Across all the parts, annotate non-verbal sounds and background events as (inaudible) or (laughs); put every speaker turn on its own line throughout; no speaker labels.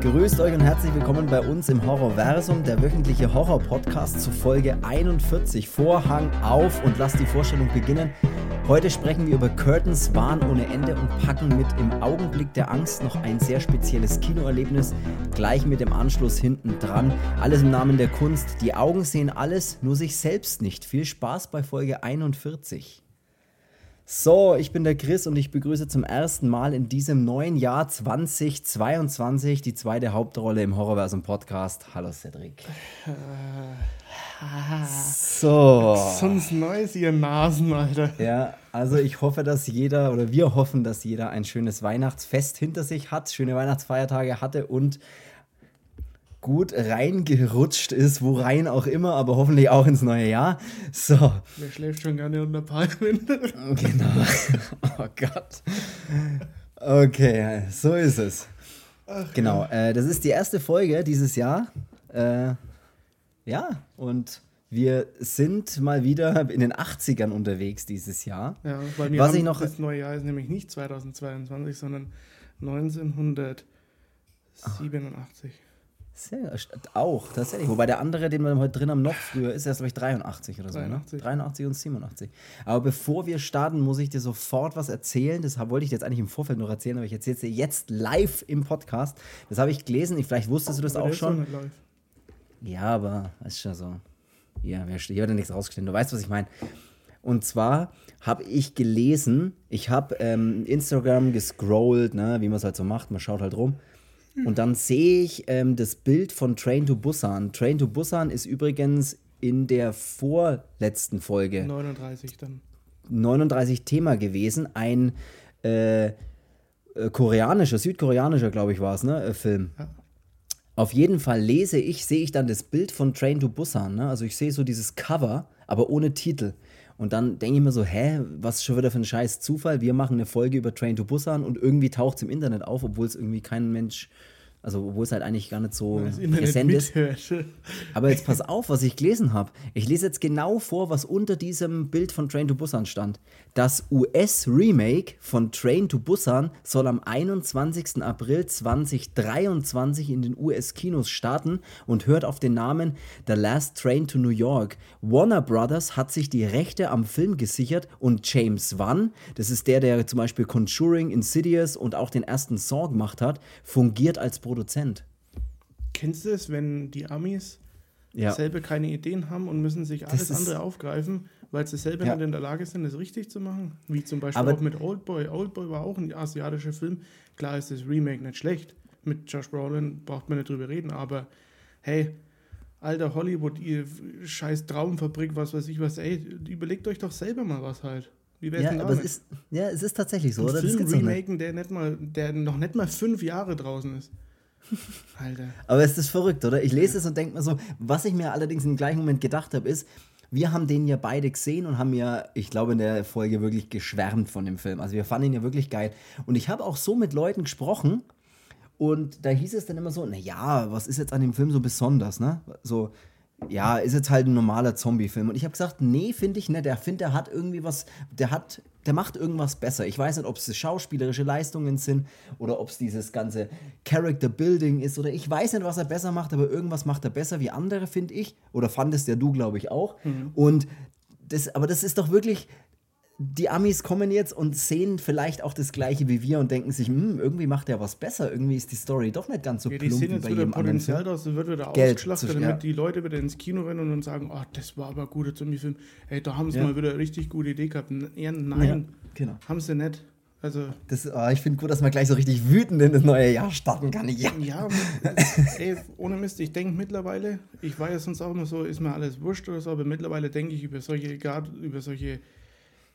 Grüßt euch und herzlich willkommen bei uns im Horrorversum, der wöchentliche Horror-Podcast zu Folge 41. Vorhang auf und lasst die Vorstellung beginnen. Heute sprechen wir über Curtains Wahn ohne Ende und packen mit im Augenblick der Angst noch ein sehr spezielles Kinoerlebnis gleich mit dem Anschluss hinten dran. Alles im Namen der Kunst. Die Augen sehen alles, nur sich selbst nicht. Viel Spaß bei Folge 41. So, ich bin der Chris und ich begrüße zum ersten Mal in diesem neuen Jahr 2022 die zweite Hauptrolle im Horrorversum Podcast. Hallo Cedric.
So. Sonst Neues, ihr Nasen, Alter.
Ja, also ich hoffe, dass jeder oder wir hoffen, dass jeder ein schönes Weihnachtsfest hinter sich hat, schöne Weihnachtsfeiertage hatte und gut reingerutscht ist, wo rein auch immer, aber hoffentlich auch ins neue Jahr. So.
Wer schläft schon gerne unter Palmen? (laughs)
genau. Oh Gott. Okay, so ist es. Ach, genau, äh, das ist die erste Folge dieses Jahr. Äh, ja, und wir sind mal wieder in den 80ern unterwegs dieses Jahr.
Ja, weil wir Was ich noch das neue Jahr ist nämlich nicht 2022, sondern 1987.
Sehr, auch, tatsächlich. Wobei der andere, den wir heute drin haben, noch früher ist, erst, glaube ich, 83 oder so. 83. Ne? 83 und 87. Aber bevor wir starten, muss ich dir sofort was erzählen. Das wollte ich dir jetzt eigentlich im Vorfeld noch erzählen, aber ich erzähle es dir jetzt live im Podcast. Das habe ich gelesen. Vielleicht wusstest du das aber auch schon. Ja, aber ist schon so. Ja, hier wird ja nichts rausgestellt. Du weißt, was ich meine. Und zwar habe ich gelesen, ich habe ähm, Instagram gescrollt, ne, wie man es halt so macht, man schaut halt rum. Und dann sehe ich ähm, das Bild von Train to Busan. Train to Busan ist übrigens in der vorletzten Folge
39 dann
39 Thema gewesen. Ein äh, äh, koreanischer, südkoreanischer, glaube ich, war es, ne, äh, Film. Ja. Auf jeden Fall lese ich, sehe ich dann das Bild von Train to Busan. Ne? Also ich sehe so dieses Cover, aber ohne Titel. Und dann denke ich mir so, hä, was schon wieder für ein scheiß Zufall? Wir machen eine Folge über Train to Busan und irgendwie taucht es im Internet auf, obwohl es irgendwie kein Mensch also, obwohl es halt eigentlich gar nicht so präsent ist. Aber jetzt pass auf, was ich gelesen habe. Ich lese jetzt genau vor, was unter diesem Bild von Train to Busan stand. Das US-Remake von Train to Busan soll am 21. April 2023 in den US-Kinos starten und hört auf den Namen The Last Train to New York. Warner Brothers hat sich die Rechte am Film gesichert und James Wan, das ist der, der zum Beispiel Conjuring, Insidious und auch den ersten Saw gemacht hat, fungiert als Produzent.
Kennst du es, wenn die Amis ja. selber keine Ideen haben und müssen sich alles andere aufgreifen, weil sie selber ja. nicht in der Lage sind, es richtig zu machen? Wie zum Beispiel Aber auch mit Oldboy. Oldboy war auch ein asiatischer Film. Klar ist das Remake nicht schlecht. Mit Josh Brolin braucht man nicht drüber reden, aber hey, alter Hollywood, ihr scheiß Traumfabrik, was weiß ich was, ey, überlegt euch doch selber mal was halt.
Wie wär's ja, denn aber es ist, ja, es ist tatsächlich so, Ein oder?
Film remaken, der, nicht mal, der noch nicht mal fünf Jahre draußen ist. (laughs)
Alter. Aber es ist verrückt, oder? Ich lese es und denke mir so, was ich mir allerdings im gleichen Moment gedacht habe, ist, wir haben den ja beide gesehen und haben ja, ich glaube, in der Folge wirklich geschwärmt von dem Film. Also wir fanden ihn ja wirklich geil. Und ich habe auch so mit Leuten gesprochen und da hieß es dann immer so, naja, was ist jetzt an dem Film so besonders, ne? So, ja, ist jetzt halt ein normaler Zombie-Film. Und ich habe gesagt, nee, finde ich nicht. Der finde, der hat irgendwie was, der hat, der macht irgendwas besser. Ich weiß nicht, ob es schauspielerische Leistungen sind oder ob es dieses ganze Character-Building ist oder ich weiß nicht, was er besser macht, aber irgendwas macht er besser wie andere, finde ich. Oder fandest ja du, glaube ich, auch. Mhm. Und das, aber das ist doch wirklich, die Amis kommen jetzt und sehen vielleicht auch das Gleiche wie wir und denken sich, hm, irgendwie macht er was besser, irgendwie ist die Story doch nicht ganz so ja,
plump die sehen jetzt wie bei jedem Potenzial anderen Film. wird wieder Geld ausgeschlachtet, damit ja. die Leute wieder ins Kino rennen und sagen, ach, das war aber guter Zombie-Film. Hey, da haben sie ja. mal wieder eine richtig gute Idee gehabt. Ja, nein, genau. haben sie nicht. Also
das, oh, ich finde gut, dass man gleich so richtig wütend in das neue Jahr starten kann. Ja,
ja (laughs) ey, ohne Mist, ich denke mittlerweile, ich war ja sonst auch immer so, ist mir alles wurscht oder so, aber mittlerweile denke ich über solche, gerade über solche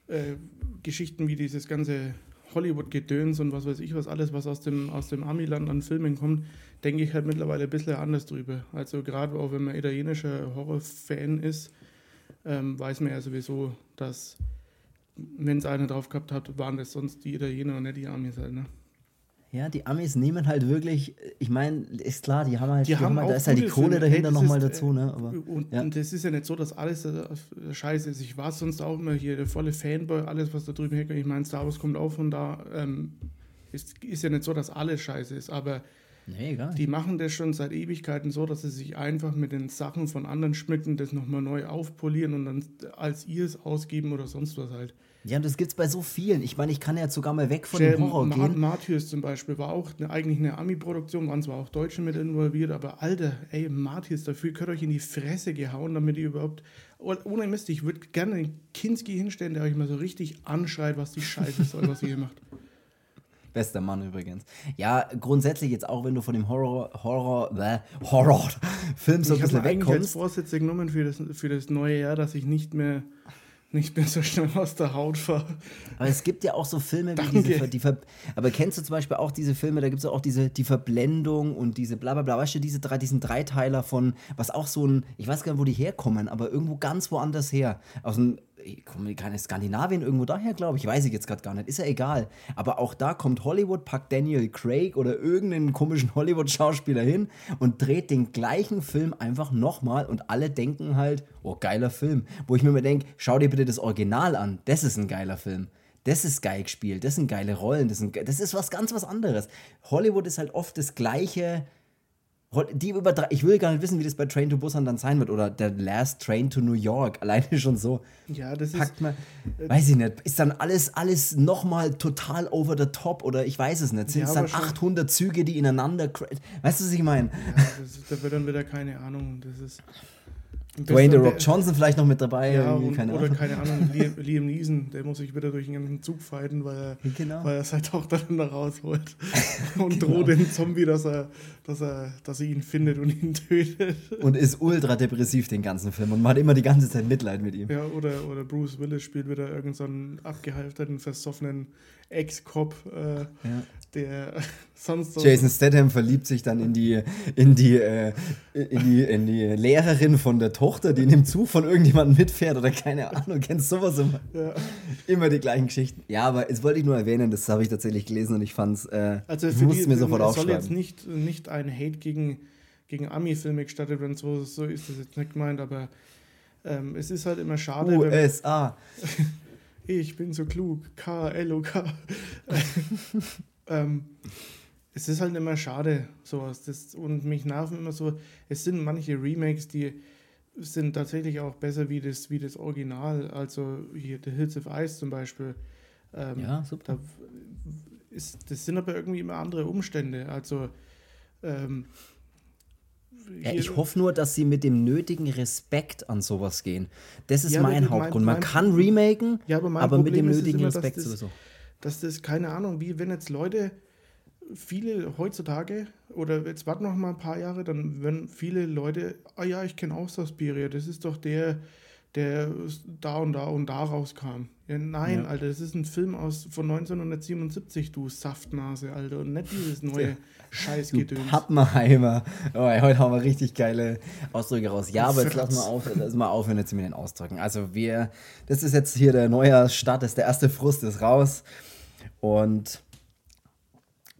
äh, Geschichten wie dieses ganze Hollywood-Gedöns und was weiß ich was, alles, was aus dem, aus dem Amiland an Filmen kommt, denke ich halt mittlerweile ein bisschen anders drüber. Also gerade auch wenn man italienischer Horrorfan ist, ähm, weiß man ja sowieso, dass wenn es einer drauf gehabt hat, waren das sonst die Italiener und nicht die Amis halt, ne?
Ja, die Amis nehmen halt wirklich, ich meine, ist klar, die haben halt, die, die haben, halt, da ist halt die Kohle dahinter hey, nochmal dazu, ne? Aber,
und, ja. und das ist ja nicht so, dass alles äh, scheiße ist. Ich war sonst auch immer hier der volle Fanboy, alles, was da drüben herkommt. Ich meine, Star Wars kommt auch von da. Ähm, ist, ist ja nicht so, dass alles scheiße ist, aber
Nee.
Die machen das schon seit Ewigkeiten so, dass sie sich einfach mit den Sachen von anderen schmücken, das nochmal neu aufpolieren und dann als ihrs ausgeben oder sonst was halt.
Ja, und das gibt's bei so vielen. Ich meine, ich kann ja jetzt sogar mal weg von dem Horror
Ma
gehen.
Martyrs zum Beispiel war auch eine, eigentlich eine Ami-Produktion, waren zwar auch Deutsche mit involviert, aber Alter, ey, Martyrs, dafür könnt ihr euch in die Fresse gehauen, damit ihr überhaupt. Oh, Ohne Mist, ich würde gerne den Kinski hinstellen, der euch mal so richtig anschreit, was die Scheiße soll, was ihr hier macht. (laughs)
Bester Mann übrigens. Ja, grundsätzlich jetzt auch, wenn du von dem Horror, Horror, bäh, Horror-Film so ein
ich habe
bisschen
mir eigentlich als
wegkommst.
Vorsätze genommen für das, für das neue Jahr, dass ich nicht mehr, nicht mehr so schnell aus der Haut fahre.
Aber es gibt ja auch so Filme wie
Danke.
diese. Die Ver aber kennst du zum Beispiel auch diese Filme, da gibt es auch diese die Verblendung und diese bla bla bla, weißt du, diese drei, diesen Dreiteiler von, was auch so ein, ich weiß gar nicht, wo die herkommen, aber irgendwo ganz woanders her. Aus dem, ich komme keine Skandinavien irgendwo daher, glaube ich, weiß ich jetzt gerade gar nicht, ist ja egal. Aber auch da kommt Hollywood, packt Daniel Craig oder irgendeinen komischen Hollywood-Schauspieler hin und dreht den gleichen Film einfach nochmal und alle denken halt, oh, geiler Film. Wo ich mir immer denke, schau dir bitte das Original an, das ist ein geiler Film. Das ist geil gespielt, das sind geile Rollen, das, sind, das ist was ganz was anderes. Hollywood ist halt oft das gleiche. Die überdre- ich will gar nicht wissen, wie das bei Train to Busan dann sein wird oder der Last Train to New York. (laughs) Alleine schon so.
Ja, das ist.
Packt man, weiß ich nicht, ist dann alles, alles nochmal total over the top oder ich weiß es nicht. Sind
Ja,
es dann
aber schon-
800 Züge, die ineinander. Weißt du, was ich meine?
Ja, das, da wird dann wieder keine Ahnung. Das ist.
Dwayne The Rock Johnson vielleicht noch mit dabei.
Ja, und,
keine
oder
Ahnung.
keine Ahnung, (laughs) Liam, Liam Neeson, der muss sich wieder durch den ganzen Zug fighten, weil er,
Genau.
weil er seine Tochter dann da rausholt (laughs) und droht den Zombie, dass er, dass er, dass er ihn findet und ihn tötet.
Und ist ultra depressiv den ganzen Film und man hat immer die ganze Zeit Mitleid mit ihm.
Ja, oder, oder Bruce Willis spielt wieder irgendeinen so abgehalfterten, versoffenen Ex-Cop, äh,
Ja.
Der (laughs) sonst so.
Jason Statham verliebt sich dann in die, in die, äh, in die, in die Lehrerin von der Tochter, die in dem Zug von irgendjemandem mitfährt oder keine Ahnung, kennst sowas immer.
Ja.
Immer die gleichen Geschichten. Ja, aber jetzt wollte ich nur erwähnen, das habe ich tatsächlich gelesen und ich fand es, äh,
Also für
musste
die,
mir sofort
es soll jetzt
aufschreiben.
nicht, nicht ein Hate gegen, gegen Ami-Filme gestattet werden, so, so ist das jetzt nicht gemeint, aber ähm, es ist halt immer schade,
USA. (laughs)
ich bin so klug, K-L-O-K. (laughs) ähm, es ist halt immer schade, sowas. Das, und mich nerven immer so, es sind manche Remakes, die sind tatsächlich auch besser wie das, wie das Original. Also hier The Hills of Ice zum Beispiel. Ähm,
Ja, super.
da ist, das sind aber irgendwie immer andere Umstände. Also ähm,
Ja, ich hoffe nur, dass sie mit dem nötigen Respekt an sowas gehen. Das ist
Ja,
mein
mein-
Hauptgrund. Man
mein-
kann remaken,
Ja, aber mein
aber mit dem nötigen
immer,
Respekt
das-
sowieso.
Dass das, keine Ahnung, wie wenn jetzt Leute, viele heutzutage, oder jetzt warten noch mal ein paar Jahre, dann werden viele Leute, ah ja, ich kenne auch Suspiria, das ist doch der, der da und da und da rauskam. Ja, nein,
Ja.
Alter, das ist ein Film aus, von 1977, du Saftnase, Alter, und nicht dieses neue (laughs) Scheißgedöns.
Pappenheimer. Oh, heute haben wir richtig geile Ausdrücke raus. Ja, aber jetzt lassen wir (laughs) auf, lassen wir aufhören jetzt mit den Ausdrücken. Also wir, das ist jetzt hier der neue Start, das ist der erste Frust ist raus. Und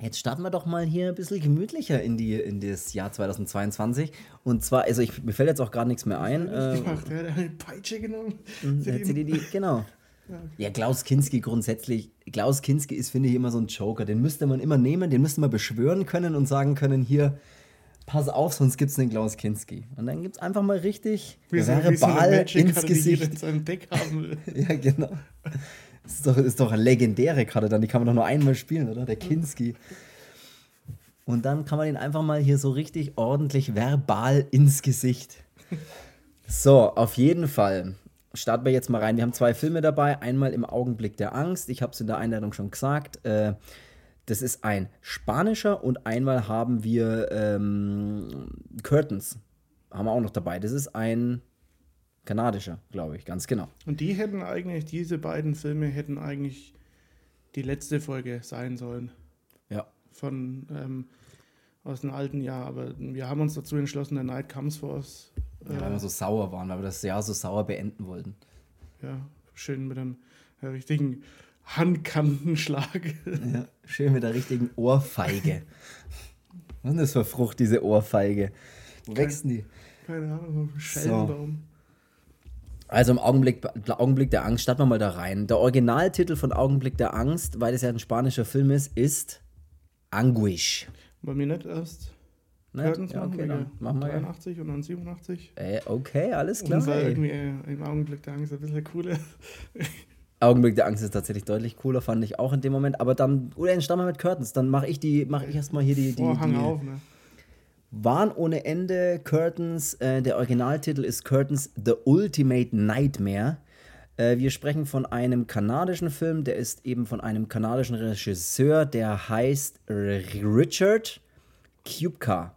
jetzt starten wir doch mal hier ein bisschen gemütlicher in, die, in das Jahr 2022. Und zwar, also ich, mir fällt jetzt auch gerade nichts mehr ein. Äh,
gemacht, der hat eine Peitsche genommen.
die, die, genau. Ja, Klaus Kinski grundsätzlich. Klaus Kinski ist, finde ich, immer so ein Joker. Den müsste man immer nehmen, den müsste man beschwören können und sagen können: Hier, pass auf, sonst gibt es den Klaus Kinski. Und dann gibt es einfach mal richtig
Wie so, wie so
verbal ins Gesicht.
in seinem Deck haben will. (laughs)
Ja, genau. Das ist doch, ist doch eine legendäre Karte, dann die kann man doch nur einmal spielen, oder? Der Kinski. Und dann kann man ihn einfach mal hier so richtig ordentlich verbal ins Gesicht. So, auf jeden Fall. Starten wir jetzt mal rein. Wir haben zwei Filme dabei. Einmal im Augenblick der Angst. Ich habe es in der Einleitung schon gesagt. Äh, das ist ein spanischer und einmal haben wir ähm, Curtains. Haben wir auch noch dabei. Das ist ein kanadischer, glaube ich, ganz genau.
Und die hätten eigentlich, diese beiden Filme hätten eigentlich die letzte Folge sein sollen
Ja.
von ähm, aus dem alten Jahr. Aber wir haben uns dazu entschlossen, der Night Comes for Us.
Ja, weil wir so sauer waren, weil wir das Jahr so sauer beenden wollten.
Ja, schön mit einem äh, richtigen Handkantenschlag. (laughs)
Ja, schön mit der richtigen Ohrfeige. Was ist das für Frucht, diese Ohrfeige? Wo wächst denn die?
Keine Ahnung, Schellenbaum.
Also im Augenblick, Augenblick der Angst, starten wir mal da rein. Der Originaltitel von Augenblick der Angst, weil es ja ein spanischer Film ist, ist Anguish.
Bei mir nicht erst? Curtains
Ja,
machen,
okay, dann machen wir ja.
83 und dann 87.
Äh, okay, alles klar.
Und
ey.
irgendwie äh, im Augenblick der Angst ein bisschen cooler. (laughs)
Augenblick der Angst ist tatsächlich deutlich cooler, fand ich auch in dem Moment. Aber dann, oder starten wir mit Curtains. Dann mache ich die, mache ich erstmal hier die, die,
Vorhang
die
auf, ne?
Waren ohne Ende Curtains. Äh, der Originaltitel ist Curtains The Ultimate Nightmare. Äh, wir sprechen von einem kanadischen Film, der ist eben von einem kanadischen Regisseur, der heißt Richard Kubka.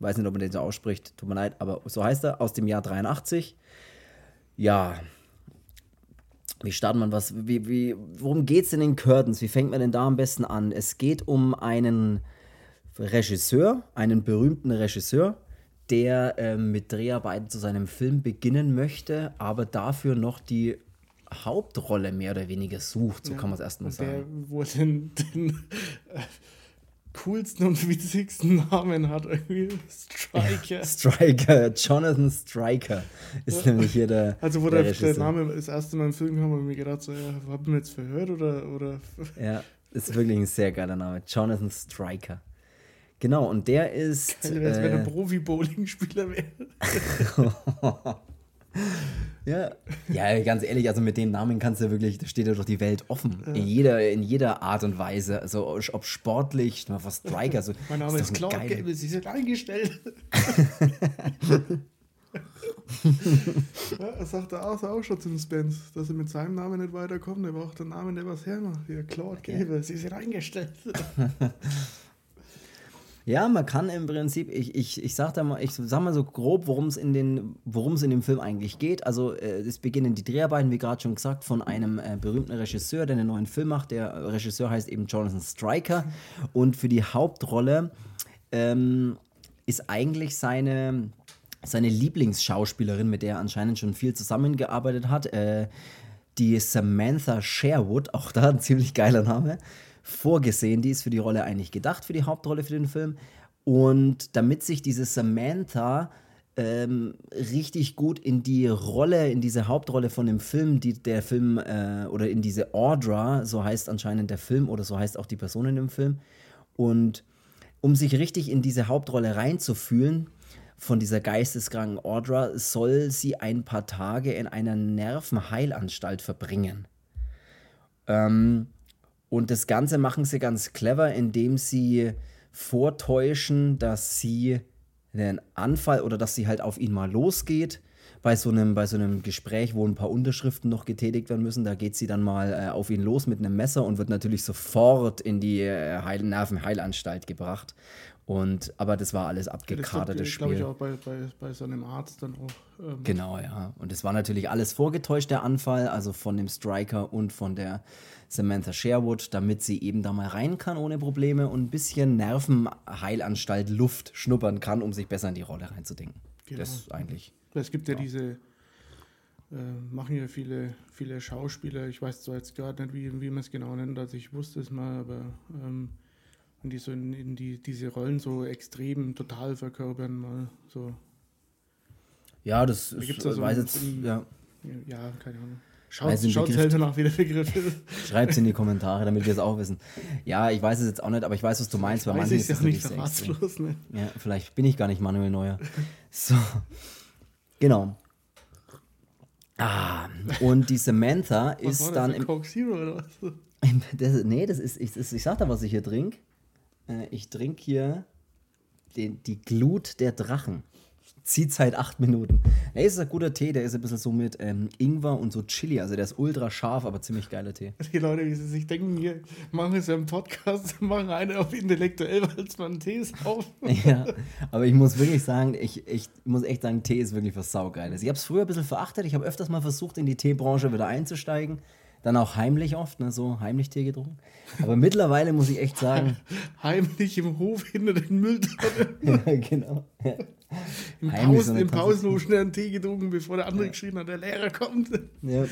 Weiß nicht, ob man den so ausspricht, tut mir leid, aber so heißt er, aus dem Jahr 83. Ja, wie startet man was? Wie, wie, worum geht es denn in Curtains? Wie fängt man denn da am besten an? Es geht um einen Regisseur, einen berühmten Regisseur, der ähm, mit Dreharbeiten zu seinem Film beginnen möchte, aber dafür noch die Hauptrolle mehr oder weniger sucht. So kann man es erstmal
Und der,
sagen.
wo er den, den äh, coolsten und witzigsten Namen hat, irgendwie Striker.
Striker, Jonathan Striker ist nämlich hier der. (laughs)
Also, wo
der
der, der. Name das erste Mal im Film kam, habe ich mir gedacht, so, ja, hab ich mir jetzt verhört oder. oder
Ja, ist wirklich ein sehr geiler Name. Jonathan Striker. Genau, und der ist.
Geil wär's, wenn er
äh,
Profi-Bowling-Spieler wäre. (laughs)
Ja. ja, ganz ehrlich, also mit dem Namen kannst du wirklich, da steht ja doch die Welt offen. In, jeder, in jeder Art und Weise. Also ob sportlich, mal was Striker. So,
Mein Name ist
ein
Clark
geiler-
Gable, Sie sind eingestellt. (laughs) ja, das sagt er auch, auch schon zum Spence, dass er mit seinem Namen nicht weiterkommt. Er braucht einen Namen, der was hermacht. Ja, Clark Gable, Sie sind eingestellt. (laughs)
Ja, man kann im Prinzip, ich, ich, ich sag da mal, ich sag mal so grob, worum es in den, worum es in dem Film eigentlich geht. Also äh, es beginnen die Dreharbeiten, wie gerade schon gesagt, von einem äh, berühmten Regisseur, der einen neuen Film macht. Der Regisseur heißt eben Jonathan Striker. Und für die Hauptrolle ähm, ist eigentlich seine, seine Lieblingsschauspielerin, mit der er anscheinend schon viel zusammengearbeitet hat, äh, die Samantha Sherwood, auch da ein ziemlich geiler Name, vorgesehen. Die ist für die Rolle eigentlich gedacht, für die Hauptrolle für den Film. Und damit sich diese Samantha ähm, richtig gut in die Rolle, in diese Hauptrolle von dem Film, die der Film, äh, oder in diese Audra, so heißt anscheinend der Film oder so heißt auch die Person in dem Film. Und um sich richtig in diese Hauptrolle reinzufühlen, von dieser geisteskranken Audra, soll sie ein paar Tage in einer Nervenheilanstalt verbringen. Ähm, und das Ganze machen sie ganz clever, indem sie vortäuschen, dass sie einen Anfall oder dass sie halt auf ihn mal losgeht. Bei so, einem, bei so einem Gespräch, wo ein paar Unterschriften noch getätigt werden müssen, da geht sie dann mal äh, auf ihn los mit einem Messer und wird natürlich sofort in die äh, Heil Nervenheilanstalt gebracht. Und, aber das war alles abgekartetes
glaube ich
Spiel.
auch bei, bei, bei so einem Arzt dann auch. Ähm,
Genau, ja. Und es war natürlich alles vorgetäuscht, der Anfall, also von dem Striker und von der Samantha Sherwood, damit sie eben da mal rein kann ohne Probleme und ein bisschen Nervenheilanstalt Luft schnuppern kann, um sich besser in die Rolle reinzudenken.
Genau.
Das eigentlich.
Es gibt ja, diese, äh, machen ja viele, viele Schauspieler, ich weiß zwar jetzt gerade nicht, wie, wie man es genau nennt, also ich wusste es mal, aber ähm, und die so in, in die, diese Rollen so extrem total verkörpern, mal so,
Ja, das
Da
ist,
ja so
weiß jetzt, ja.
ja, keine Ahnung.
Weiß
Schaut
den
schaut
Begriff-
selber nach, wie der Begriff ist.
Schreibt es in die Kommentare, damit wir es auch wissen. Ja, ich weiß es jetzt auch nicht, aber ich weiß, was du meinst. Bei
Weiß
manchen ist
ja
es
nicht verratslos, ne?
Ja, vielleicht bin ich gar nicht Manuel Neuer. So. Genau. Ah, und die Samantha (laughs) ist
war
dann
das,
im.
ein Coke Zero oder was?
Das, nee, das ist, ich, das, ich sag da, was ich hier trinke. Äh, ich trinke hier den, die Glut der Drachen. Zieht seit acht Minuten. Nee, es ist ein guter Tee, der ist ein bisschen so mit ähm, Ingwer und so Chili. Also der ist ultra scharf, aber ziemlich geiler Tee. (laughs)
Die Leute, wie sie sich denken, hier machen es ja im Podcast, (laughs) machen eine auf intellektuell, weil es mal einen Tee auf. (laughs)
Ja, aber ich muss wirklich sagen, ich, ich muss echt sagen, Tee ist wirklich was Saugeiles. Ich habe es früher ein bisschen verachtet. Ich habe öfters mal versucht, in die Teebranche wieder einzusteigen. Dann auch heimlich oft, ne, so heimlich Tee getrunken. Aber mittlerweile muss ich echt sagen, (laughs)
Heimlich im Hof hinter den Mülltonnen. (laughs)
ja, genau. Ja.
Im,
Heimlich so
Pausen,
eine
im. Pausenhof schnell einen Tee getrunken, bevor der andere geschrien hat, der Lehrer kommt.
Ja.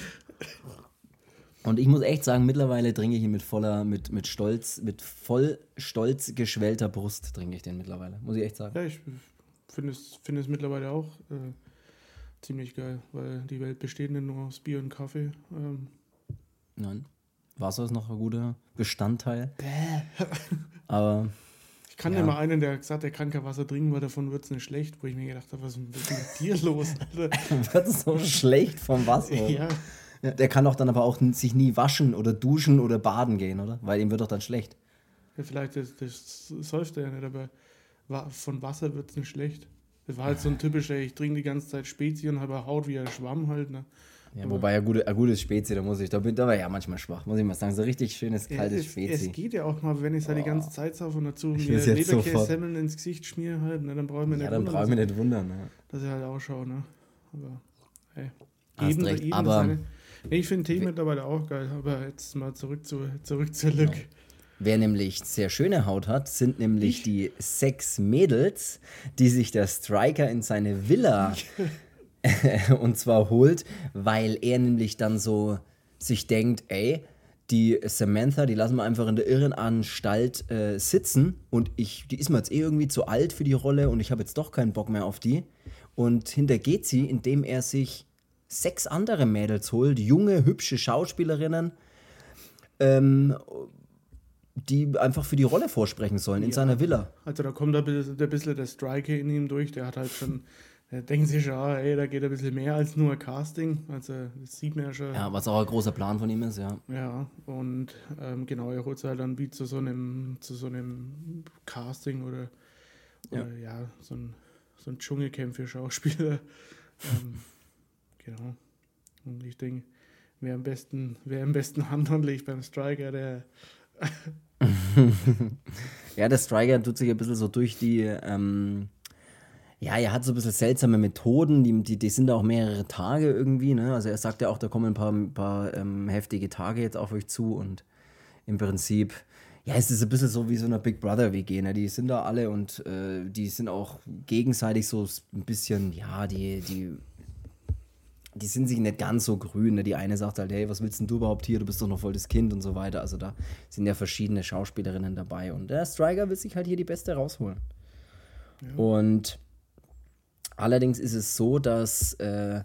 Und ich muss echt sagen, mittlerweile trinke ich ihn mit voller, mit, mit Stolz, mit voll stolz geschwellter Brust trinke ich den mittlerweile. Muss ich echt sagen.
Ja, ich finde es, finde es mittlerweile auch äh, ziemlich geil, weil die Welt besteht nicht nur aus Bier und Kaffee. Ähm,
Nein. Wasser ist noch ein guter Bestandteil. Aber
ich kannte ja. mal einen, der gesagt der kann kein Wasser trinken, weil davon wird es nicht schlecht, wo ich mir gedacht habe, was ist mit dir los, (laughs)
wird es so schlecht vom Wasser? Ja. ja. Der kann doch dann aber auch sich nie waschen oder duschen oder baden gehen, oder? Weil ihm wird doch dann schlecht.
Ja, vielleicht, das, das säuft er ja nicht, aber von Wasser wird es nicht schlecht. Das war halt so ein typischer, ich trinke die ganze Zeit Spezi und habe Haut wie ein Schwamm halt. Ne?
Ja, wobei ein, gute, ein gutes Spezi, da muss ich, da bin ich aber ja manchmal schwach, muss ich mal sagen. So richtig schönes, kaltes
ja,
Spezi.
Es geht ja auch mal, wenn ich es halt die ganze Zeit saufe und dazu mir Leberkäse-Semmeln ins Gesicht schmiere halt, ne, dann brauche ich mir
nicht ja, dann brauche ich mir nicht wundern. Ne?
Dass ich halt ausschaue, ne. Aber, hey. Eben, recht, eben aber seine, nee, ich finde Tee mittlerweile auch geil, aber jetzt mal zurück zu, zurück zur Lück. Genau.
Wer nämlich sehr schöne Haut hat, sind nämlich ich? die sechs Mädels, die sich der Striker in seine Villa (laughs) (laughs) und zwar holt, weil er nämlich dann so sich denkt, ey, die Samantha, die lassen wir einfach in der Irrenanstalt äh, sitzen und ich, die ist mir jetzt eh irgendwie zu alt für die Rolle und ich habe jetzt doch keinen Bock mehr auf die. Und hintergeht sie, indem er sich sechs andere Mädels holt, junge, hübsche Schauspielerinnen, ähm, die einfach für die Rolle vorsprechen sollen in ja. seiner Villa.
Also da kommt bisschen, ein bisschen der Striker in ihm durch, der hat halt schon, der denkt sich ja, ey, da geht ein bisschen mehr als nur Casting. Also das sieht man ja schon.
Ja, was auch ein großer Plan von ihm ist, ja.
Ja, und ähm, genau, er holt halt dann wie zu so einem, zu so einem Casting oder, oder ja. ja, so ein, so ein Dschungelcamp für Schauspieler. (laughs) ähm, genau. Und ich denke, wer am besten, wer am besten Hand anlegt beim Striker, der (laughs)
ja, der Striker tut sich ein bisschen so durch die. Ähm, ja, er hat so ein bisschen seltsame Methoden, die, die, die sind auch mehrere Tage irgendwie. Ne? Also, er sagt ja auch, da kommen ein paar, ein paar ähm, heftige Tage jetzt auf euch zu und im Prinzip. Ja, es ist ein bisschen so wie so eine Big Brother WG, ne? Die sind da alle und äh, die sind auch gegenseitig so ein bisschen, ja, die, die die sind sich nicht ganz so grün. Ne? Die eine sagt halt, hey, was willst denn du überhaupt hier? Du bist doch noch voll das Kind und so weiter. Also da sind ja verschiedene Schauspielerinnen dabei. Und der Striker will sich halt hier die Beste rausholen. Ja. Und allerdings ist es so, dass äh,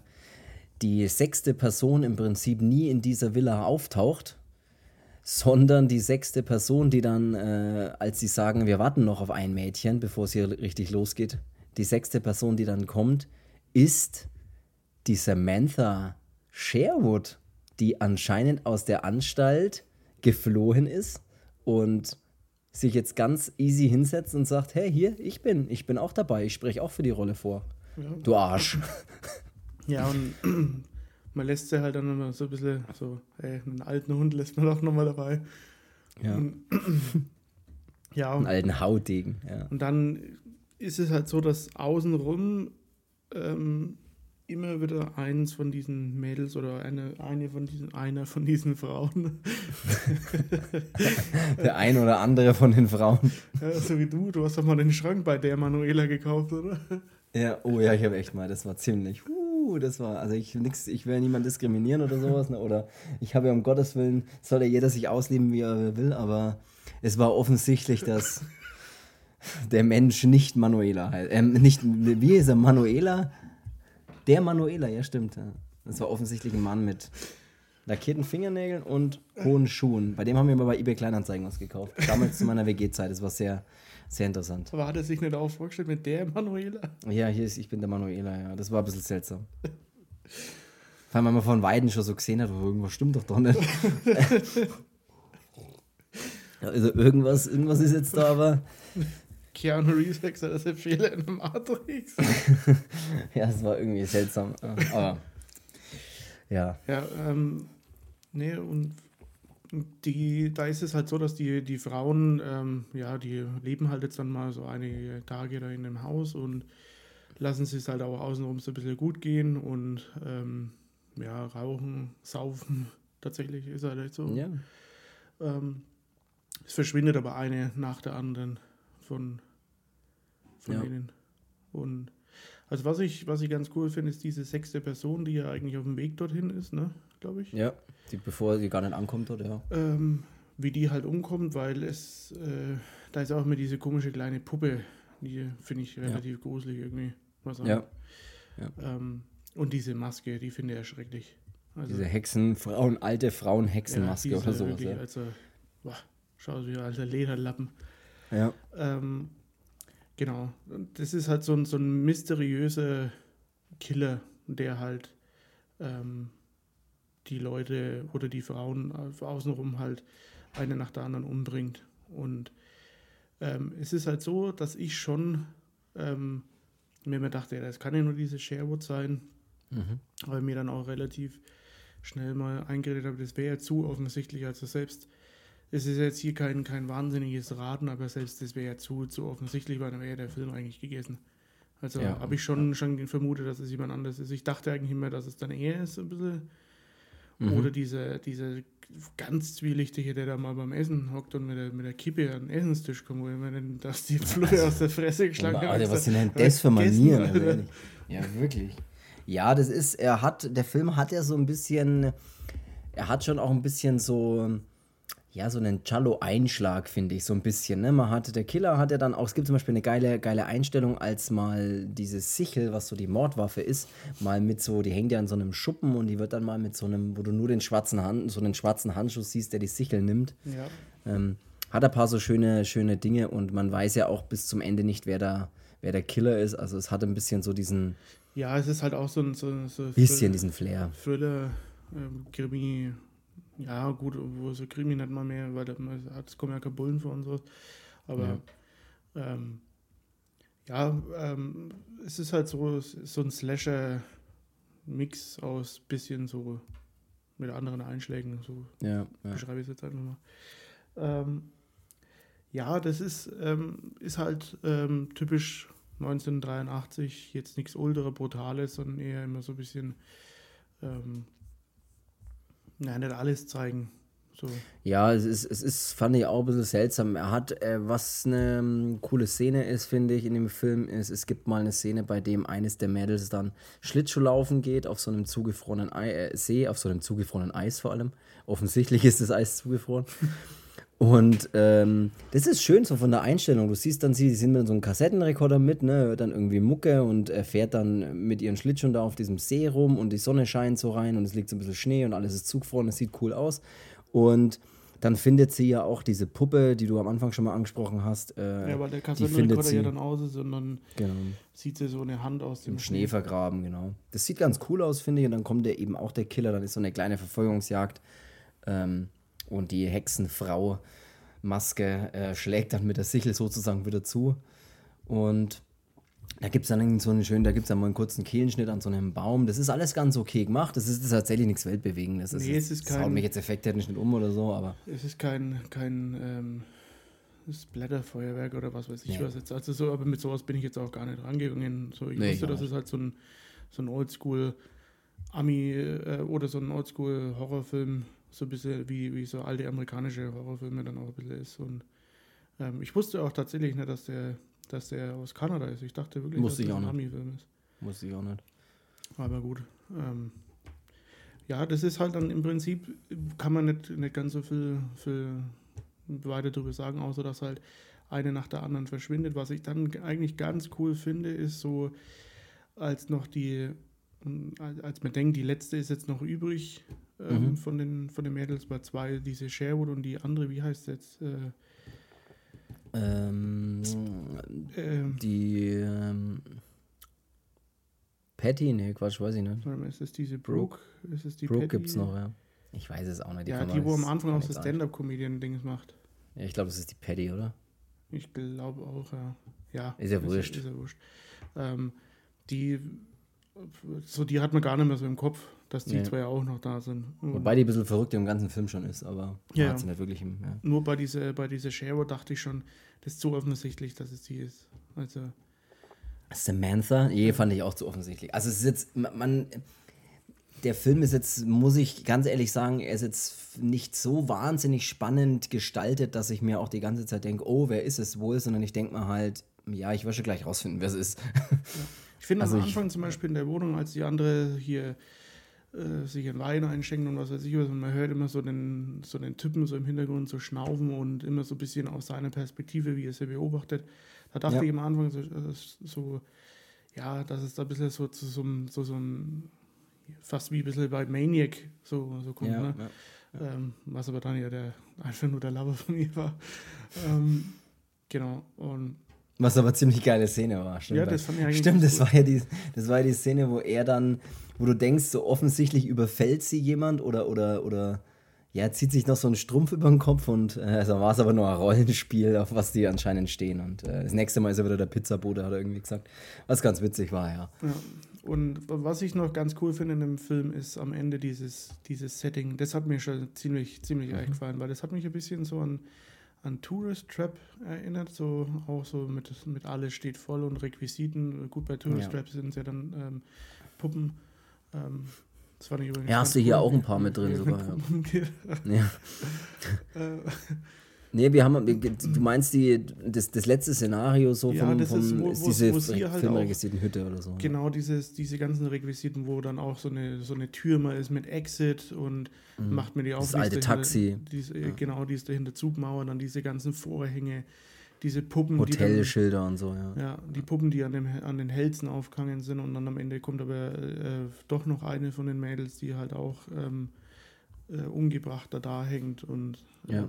die sechste Person im Prinzip nie in dieser Villa auftaucht, sondern die sechste Person, die dann, äh, als sie sagen, wir warten noch auf ein Mädchen, bevor es hier richtig losgeht, die sechste Person, die dann kommt, ist die Samantha Sherwood, die anscheinend aus der Anstalt geflohen ist und sich jetzt ganz easy hinsetzt und sagt, hey, hier, ich bin, ich bin auch dabei, ich spreche auch für die Rolle vor. Ja. Du Arsch.
Ja, und (clears throat) man lässt sie halt dann immer so ein bisschen, so, hey, einen alten Hund lässt man auch nochmal dabei.
Ja. Und, (clears throat) ja. Einen alten Hautdegen, ja.
Und dann ist es halt so, dass außenrum ähm, immer wieder eins von diesen Mädels oder eine, eine von diesen, einer von diesen Frauen. (laughs)
der ein oder andere von den Frauen.
Ja, so wie du, du hast doch mal den Schrank bei der Manuela gekauft, oder?
Ja, oh ja, ich habe echt mal, das war ziemlich, uh, das war, also ich nix, ich will niemanden diskriminieren oder sowas, ne, oder ich habe ja um Gottes Willen, soll ja jeder sich ausleben, wie er will, aber es war offensichtlich, dass der Mensch nicht Manuela heißt, ähm, nicht, wie ist er, Manuela? Der Manuela, ja, stimmt. Ja. Das war offensichtlich ein Mann mit lackierten Fingernägeln und hohen Schuhen. Bei dem haben wir mal bei eBay Kleinanzeigen was gekauft. Damals zu meiner WG-Zeit. Das war sehr, sehr interessant.
Aber hat er sich nicht auch vorgestellt mit der Manuela?
Ja, hier ist, ich bin der Manuela, ja. Das war ein bisschen seltsam. Vor allem, wenn man von Weiden schon so gesehen hat, irgendwas stimmt doch doch nicht. (laughs) also irgendwas, irgendwas ist jetzt da, aber
Keanu Reeves hat gesagt, das ist ein Fehler in der Matrix. (laughs)
ja, es war irgendwie seltsam. Aber ja.
Ja, ähm, nee, und die, da ist es halt so, dass die, die Frauen, ähm, ja, die leben halt jetzt dann mal so einige Tage da in dem Haus und lassen sich halt auch außenrum so ein bisschen gut gehen und ähm, ja, rauchen, saufen. (laughs) Tatsächlich ist halt echt so. Ja. Ähm, es verschwindet aber eine nach der anderen von, von ja. denen. Und also was ich, was ich ganz cool finde, ist diese sechste Person, die ja eigentlich auf dem Weg dorthin ist, ne, glaube ich.
Ja, die, bevor sie gar nicht ankommt, oder ja.
Ähm, wie die halt umkommt, weil es, äh, da ist auch immer diese komische kleine Puppe, die finde ich relativ ja. gruselig irgendwie. Was
ja.
ja. Ähm, und diese Maske, die finde ich erschrecklich.
Also, diese Hexen, Frauen, alte Frauen-Hexenmaske ja, oder sowas.
Wirklich, ja. Also, boah, schau wie alter Lederlappen.
Ja.
Ähm, genau. Und das ist halt so ein, so ein mysteriöser Killer, der halt ähm, die Leute oder die Frauen außenrum halt eine nach der anderen umbringt. Und ähm, es ist halt so, dass ich schon ähm, mir immer dachte, ja, das kann ja nur diese Sherwood sein,
Mhm.
aber mir dann auch relativ schnell mal eingeredet habe, das wäre ja zu offensichtlich. Also selbst, es ist jetzt hier kein, kein wahnsinniges Raten, aber selbst das wäre ja zu, zu offensichtlich, weil dann wäre ja der Film eigentlich gegessen. Also
Ja.
habe ich schon, schon vermutet, dass es jemand anderes ist. Ich dachte eigentlich immer, dass es dann er ist, ein bisschen.
Mhm.
Oder dieser diese ganz zwielichtige, der da mal beim Essen hockt und mit der, mit der Kippe an den Essenstisch kommt, wo ich dann, dass die Flöhe aus der Fresse geschlagen
Alter,
hat.
was sind denn das für Manieren?
Alter.
Also ja, wirklich. Ja, das ist, er hat, der Film hat ja so ein bisschen, er hat schon auch ein bisschen so, ja, so einen Cello-Einschlag, finde ich, so ein bisschen. Ne? Man hat, der Killer hat ja dann auch, es gibt zum Beispiel eine geile, geile Einstellung, als mal diese Sichel, was so die Mordwaffe ist, mal mit so, die hängt ja an so einem Schuppen und die wird dann mal mit so einem, wo du nur den schwarzen Hand, so einen schwarzen Handschuh siehst, der die Sichel nimmt.
Ja.
Ähm, hat ein paar so schöne, schöne Dinge und man weiß ja auch bis zum Ende nicht, wer da, wer der Killer ist. Also es hat ein bisschen so diesen,
ja, es ist halt auch so ein so, so
bisschen diesen Flair.
Thriller, ähm, Krimi, ja gut, wo so Krimi nicht mal mehr, weil da man hat, es kommen ja keine Bullen vor und so. Aber ja, ähm, ja ähm, es ist halt so, ist so ein Slasher-Mix aus bisschen so mit anderen Einschlägen, so
Ja, ja.
beschreibe ich es jetzt einfach mal. Ähm, ja, das ist, ähm, ist halt ähm, typisch 1983, jetzt nichts ultra Brutales, sondern eher immer so ein bisschen, ähm, nein, nicht alles zeigen. So.
Ja, es ist, es ist, fand ich auch ein bisschen seltsam. Er hat, äh, was eine ähm, coole Szene ist, finde ich, in dem Film, ist, es gibt mal eine Szene, bei dem eines der Mädels dann Schlittschuhlaufen geht auf so einem zugefrorenen Ei, äh, See, auf so einem zugefrorenen Eis vor allem. Offensichtlich (laughs) ist das Eis zugefroren. Und ähm, das ist schön so von der Einstellung. Du siehst dann, sie sie sind mit so einem Kassettenrekorder mit, ne, hört dann irgendwie Mucke und er fährt dann mit ihren Schlittschuhen da auf diesem See rum und die Sonne scheint so rein und es liegt so ein bisschen Schnee und alles ist zugefroren, es sieht cool aus. Und dann findet sie ja auch diese Puppe, die du am Anfang schon mal angesprochen hast. Äh,
Ja, weil der
die
Kassettenrekorder
sie
ja dann aus ist und dann
genau,
sieht sie so eine Hand aus dem
im Schnee vergraben, genau. Das sieht ganz cool aus, finde ich. Und dann kommt der eben auch der Killer, dann ist so eine kleine Verfolgungsjagd. Ähm, und die Hexenfrau Maske äh, schlägt dann mit der Sichel sozusagen wieder zu. Und da gibt es dann so einen schönen, da gibt es dann mal einen kurzen Kehlenschnitt an so einem Baum. Das ist alles ganz okay gemacht. Das ist, das ist tatsächlich nichts Weltbewegendes. Das
Nee, es ist
das haut
kein-
mich jetzt effekttechnisch nicht um oder so, aber
Es ist kein, kein ähm, Blätterfeuerwerk oder was weiß ich
Nee.
was jetzt. Also so, aber mit sowas bin ich jetzt auch gar nicht rangegangen. So, ich
Nee,
wusste, dass es halt so ein, so ein Oldschool Ami äh, oder so ein Oldschool Horrorfilm, so ein bisschen wie, wie so alte amerikanische Horrorfilme dann auch ein bisschen ist. Und ähm, ich wusste auch tatsächlich nicht, dass der, dass der aus Kanada ist. Ich dachte wirklich,
Wusste
dass das ein. Ami-Film ist.
wusste ich auch nicht.
Aber gut. Ähm, ja, das ist halt dann im Prinzip, kann man nicht, nicht ganz so viel, viel weiter darüber sagen, außer dass halt eine nach der anderen verschwindet. Was ich dann eigentlich ganz cool finde, ist so, als noch die, als man denkt, die letzte ist jetzt noch übrig ähm,
Mhm.
von, den, von den Mädels, bei zwei, diese Sherwood und die andere, wie heißt jetzt? Äh,
Ähm,
ähm,
die ähm, Patty, nee, Quatsch, weiß ich nicht.
ist es diese Brooke? Ist es die
Brooke
Patty?
gibt's noch, ja. Ich weiß es auch nicht.
Ja,
kann
die, wo am Anfang auch
sagen.
Stand-Up-Comedian-Dings macht.
Ja, ich glaube, das ist die Patty, oder?
Ich glaube auch, ja. Ja,
Ist ja wurscht.
Ist ja wurscht. Ähm, die, so die hat man gar nicht mehr so im Kopf, dass die
Nee.
zwei auch noch da sind. Und
Wobei die ein bisschen verrückt im ganten Film schon ist, aber
Ja,
hat
ja.
sie nicht wirklich im. Ja.
Nur bei dieser, bei dieser Sherwood dachte ich schon, das ist zu offensichtlich, dass es die ist. Also,
Samantha, je fand ich auch zu offensichtlich. Also es ist jetzt, ma- man, der Film ist jetzt, muss ich ganz ehrlich sagen, er ist jetzt nicht so wahnsinnig spannend gestaltet, dass ich mir auch die ganze Zeit denke, oh, wer ist es wohl, sondern ich denke mir halt, ja, ich werde schon gleich rausfinden, wer es ist.
ich finde
Also
am
ich-
Anfang zum Beispiel in der Wohnung, als die andere hier äh, sich einen Wein einschenken und was weiß ich was, und man hört immer so den, so den Typen so im Hintergrund so schnaufen und immer so ein bisschen aus seiner Perspektive, wie er sie beobachtet. Da dachte
Ja.
ich am Anfang so, äh, so, ja, dass es da ein bisschen so zu so, einem- so, so ein, fast wie ein bisschen bei Maniac so, so kommt, ne? Ähm, was aber dann ja der, einfach nur der Lover von mir war. Ähm, Genau. Und
was aber ziemlich geile Szene war. Stimmt, ja, das fand ich eigentlich Stimmt, das war, ja die, das war ja die Szene, wo er dann, wo du denkst, so offensichtlich überfällt sie jemand oder, oder, oder ja, zieht sich noch so ein Strumpf über den Kopf und äh, also war es aber nur ein Rollenspiel, auf was die anscheinend stehen. Und äh, das nächste Mal ist er wieder der Pizzabote, hat er irgendwie gesagt. Was ganz witzig war, ja.
ja. Und was ich noch ganz cool finde in dem Film ist am Ende dieses, dieses Setting. Das hat mir schon ziemlich, ziemlich mhm. gefallen, weil das hat mich ein bisschen so an, an Tourist Trap erinnert, so auch so mit, mit alles steht voll und Requisiten. Gut, bei Tourist ja. Trap sind es ja dann ähm, Puppen. Ähm,
das fand ich übrigens. Ja, hast du hier auch ein paar mit drin (laughs) sogar. Ja. ja. (laughs) Nee, wir haben, du meinst die, das, das letzte Szenario so ja, vom, das vom, ist, wo, ist diese halt
Filmrequisitenhütte oder so. Genau, dieses, diese ganzen Requisiten, wo dann auch so eine, so eine Tür mal ist mit Exit und mhm. macht mir die auf. Das
alte Taxi.
Diese, ja. Genau, die ist dahinter Zugmauer, dann diese ganzen Vorhänge, diese Puppen.
Hotelschilder und so,
ja. Ja, die Puppen, die an, dem, an den Hälsen aufgehangen sind und dann am Ende kommt aber äh, doch noch eine von den Mädels, die halt auch ähm, äh, umgebrachter da hängt und. Ähm, ja,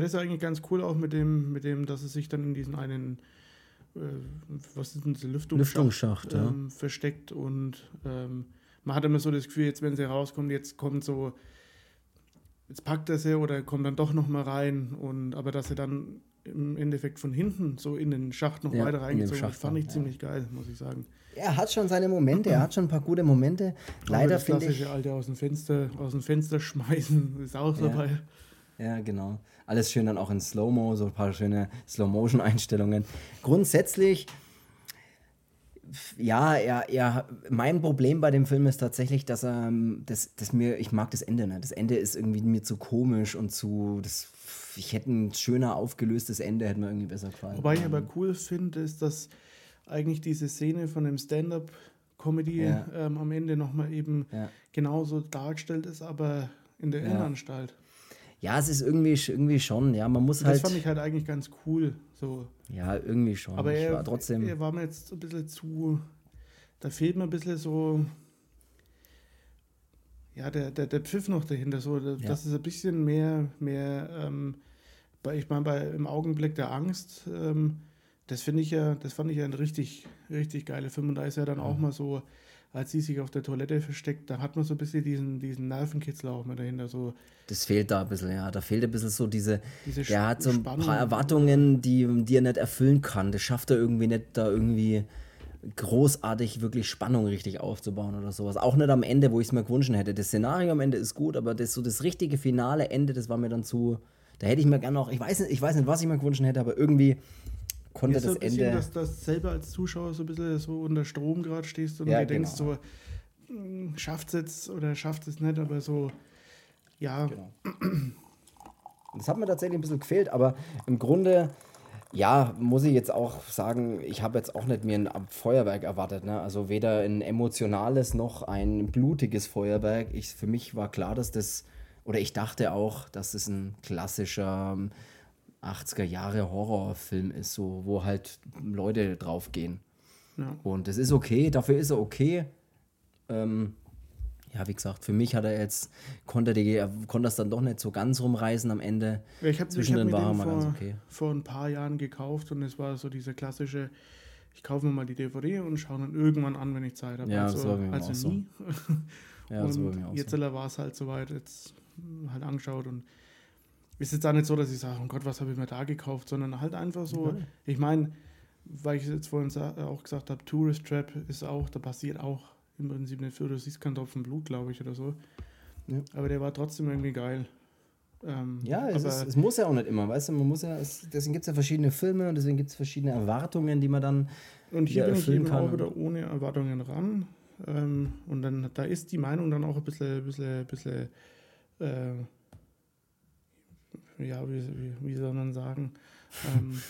das ist eigentlich ganz cool auch mit dem, mit dem, dass es sich dann in diesen einen äh, was ist denn diese Lüftungsschacht,
Lüftungsschacht
ähm, ja. versteckt und ähm, man hat immer so das Gefühl, jetzt wenn sie rauskommt, jetzt kommt so, jetzt packt er sie oder kommt dann doch noch mal rein und aber dass er dann im Endeffekt von hinten so in den Schacht noch ja, weiter reingezogen hat, fand ich ja. ziemlich geil, muss ich sagen.
Er hat schon seine Momente, er hat schon ein paar gute Momente. Leider finde
ich. Das klassische Alte aus dem Fenster, aus dem Fenster schmeißen ist auch ja. dabei.
Ja, genau. Alles schön dann auch in Slow-Mo, so ein paar schöne Slow-Motion-Einstellungen. Grundsätzlich, ja, er, er, mein Problem bei dem Film ist tatsächlich, dass er, das, das mir, ich mag das Ende, ne? Das Ende ist irgendwie mir zu komisch und zu, das ich hätte ein schöner aufgelöstes Ende, hätte mir irgendwie besser gefallen.
Wobei ich aber cool finde, ist, dass eigentlich diese Szene von dem Stand-up Comedy ja. ähm, am Ende nochmal eben ja. genauso dargestellt ist, aber in der ja. Innenanstalt.
Ja, es ist irgendwie, irgendwie schon, ja, man muss
das
halt.
Das fand ich halt eigentlich ganz cool. So.
Ja, irgendwie schon.
Aber er, war trotzdem. Er war mir jetzt ein bisschen zu. Da fehlt mir ein bisschen so ja, der, der, der Pfiff noch dahinter, so, ja. das ist ein bisschen mehr, mehr ähm, bei, ich meine, bei im Augenblick der Angst, ähm, das finde ich ja, das fand ich ja ein richtig, richtig geiler Film. Und da ist ja dann mhm. auch mal so, als sie sich auf der Toilette versteckt, da hat man so ein bisschen diesen, diesen Nervenkitzel auch mal dahinter. So.
Das fehlt da ein bisschen, ja. Da fehlt ein bisschen so diese, diese der hat so ein Spannung. paar Erwartungen, die, die er nicht erfüllen kann. Das schafft er irgendwie nicht, da irgendwie großartig wirklich Spannung richtig aufzubauen oder sowas. Auch nicht am Ende, wo ich es mir gewünscht hätte. Das Szenario am Ende ist gut, aber das so das richtige finale Ende, das war mir dann zu. Da hätte ich mir gerne noch, ich weiß nicht, ich weiß nicht, was ich mir gewünscht hätte, aber irgendwie konnte das Ende.
Bisschen, dass du selber als Zuschauer so ein bisschen so unter Strom gerade stehst und ja, dir denkst genau. so, hm, schafft es jetzt oder schafft es nicht, aber so, ja. Genau.
Das hat mir tatsächlich ein bisschen gefehlt, aber im Grunde ja, muss ich jetzt auch sagen, ich habe jetzt auch nicht mir ein Feuerwerk erwartet. Ne? Also weder ein emotionales noch ein blutiges Feuerwerk. Ich, für mich war klar, dass das, oder ich dachte auch, dass es das ein klassischer 80er Jahre Horrorfilm ist, so, wo halt Leute draufgehen. Ja. Und das ist okay, dafür ist er okay. Ähm, ja, wie gesagt, für mich hat er jetzt, konnte, die, er konnte das dann doch nicht so ganz rumreißen am Ende.
Ich habe Zwischendrin war er mal ganz okay. vor ein paar Jahren gekauft und es war so dieser klassische, ich kaufe mir mal die DVD und schaue dann irgendwann an, wenn ich Zeit habe.
Ja, also, das war
also nie. So. (laughs) ja, das war mir auch jetzt so. war es halt soweit, jetzt halt angeschaut und ist jetzt auch nicht so, dass ich sage, oh Gott, was habe ich mir da gekauft, sondern halt einfach so, ja. ich meine, weil ich jetzt vorhin auch gesagt habe, Tourist Trap ist auch, da passiert auch im Prinzip nicht für, du siehst keinen Tropfen Blut, glaube ich, oder so. Ja. Aber der war trotzdem irgendwie geil.
Ähm, ja, es, ist, es, muss ja auch nicht immer, weißt du, man muss ja, es, deswegen gibt es ja verschiedene Filme und deswegen gibt es verschiedene Erwartungen, die man dann
Und hier bin ich eben kann. auch wieder ohne Erwartungen ran. Ähm, und dann, da ist die Meinung dann auch ein bisschen, bisschen, bisschen äh, ja, wie, wie, wie, soll man sagen, ähm,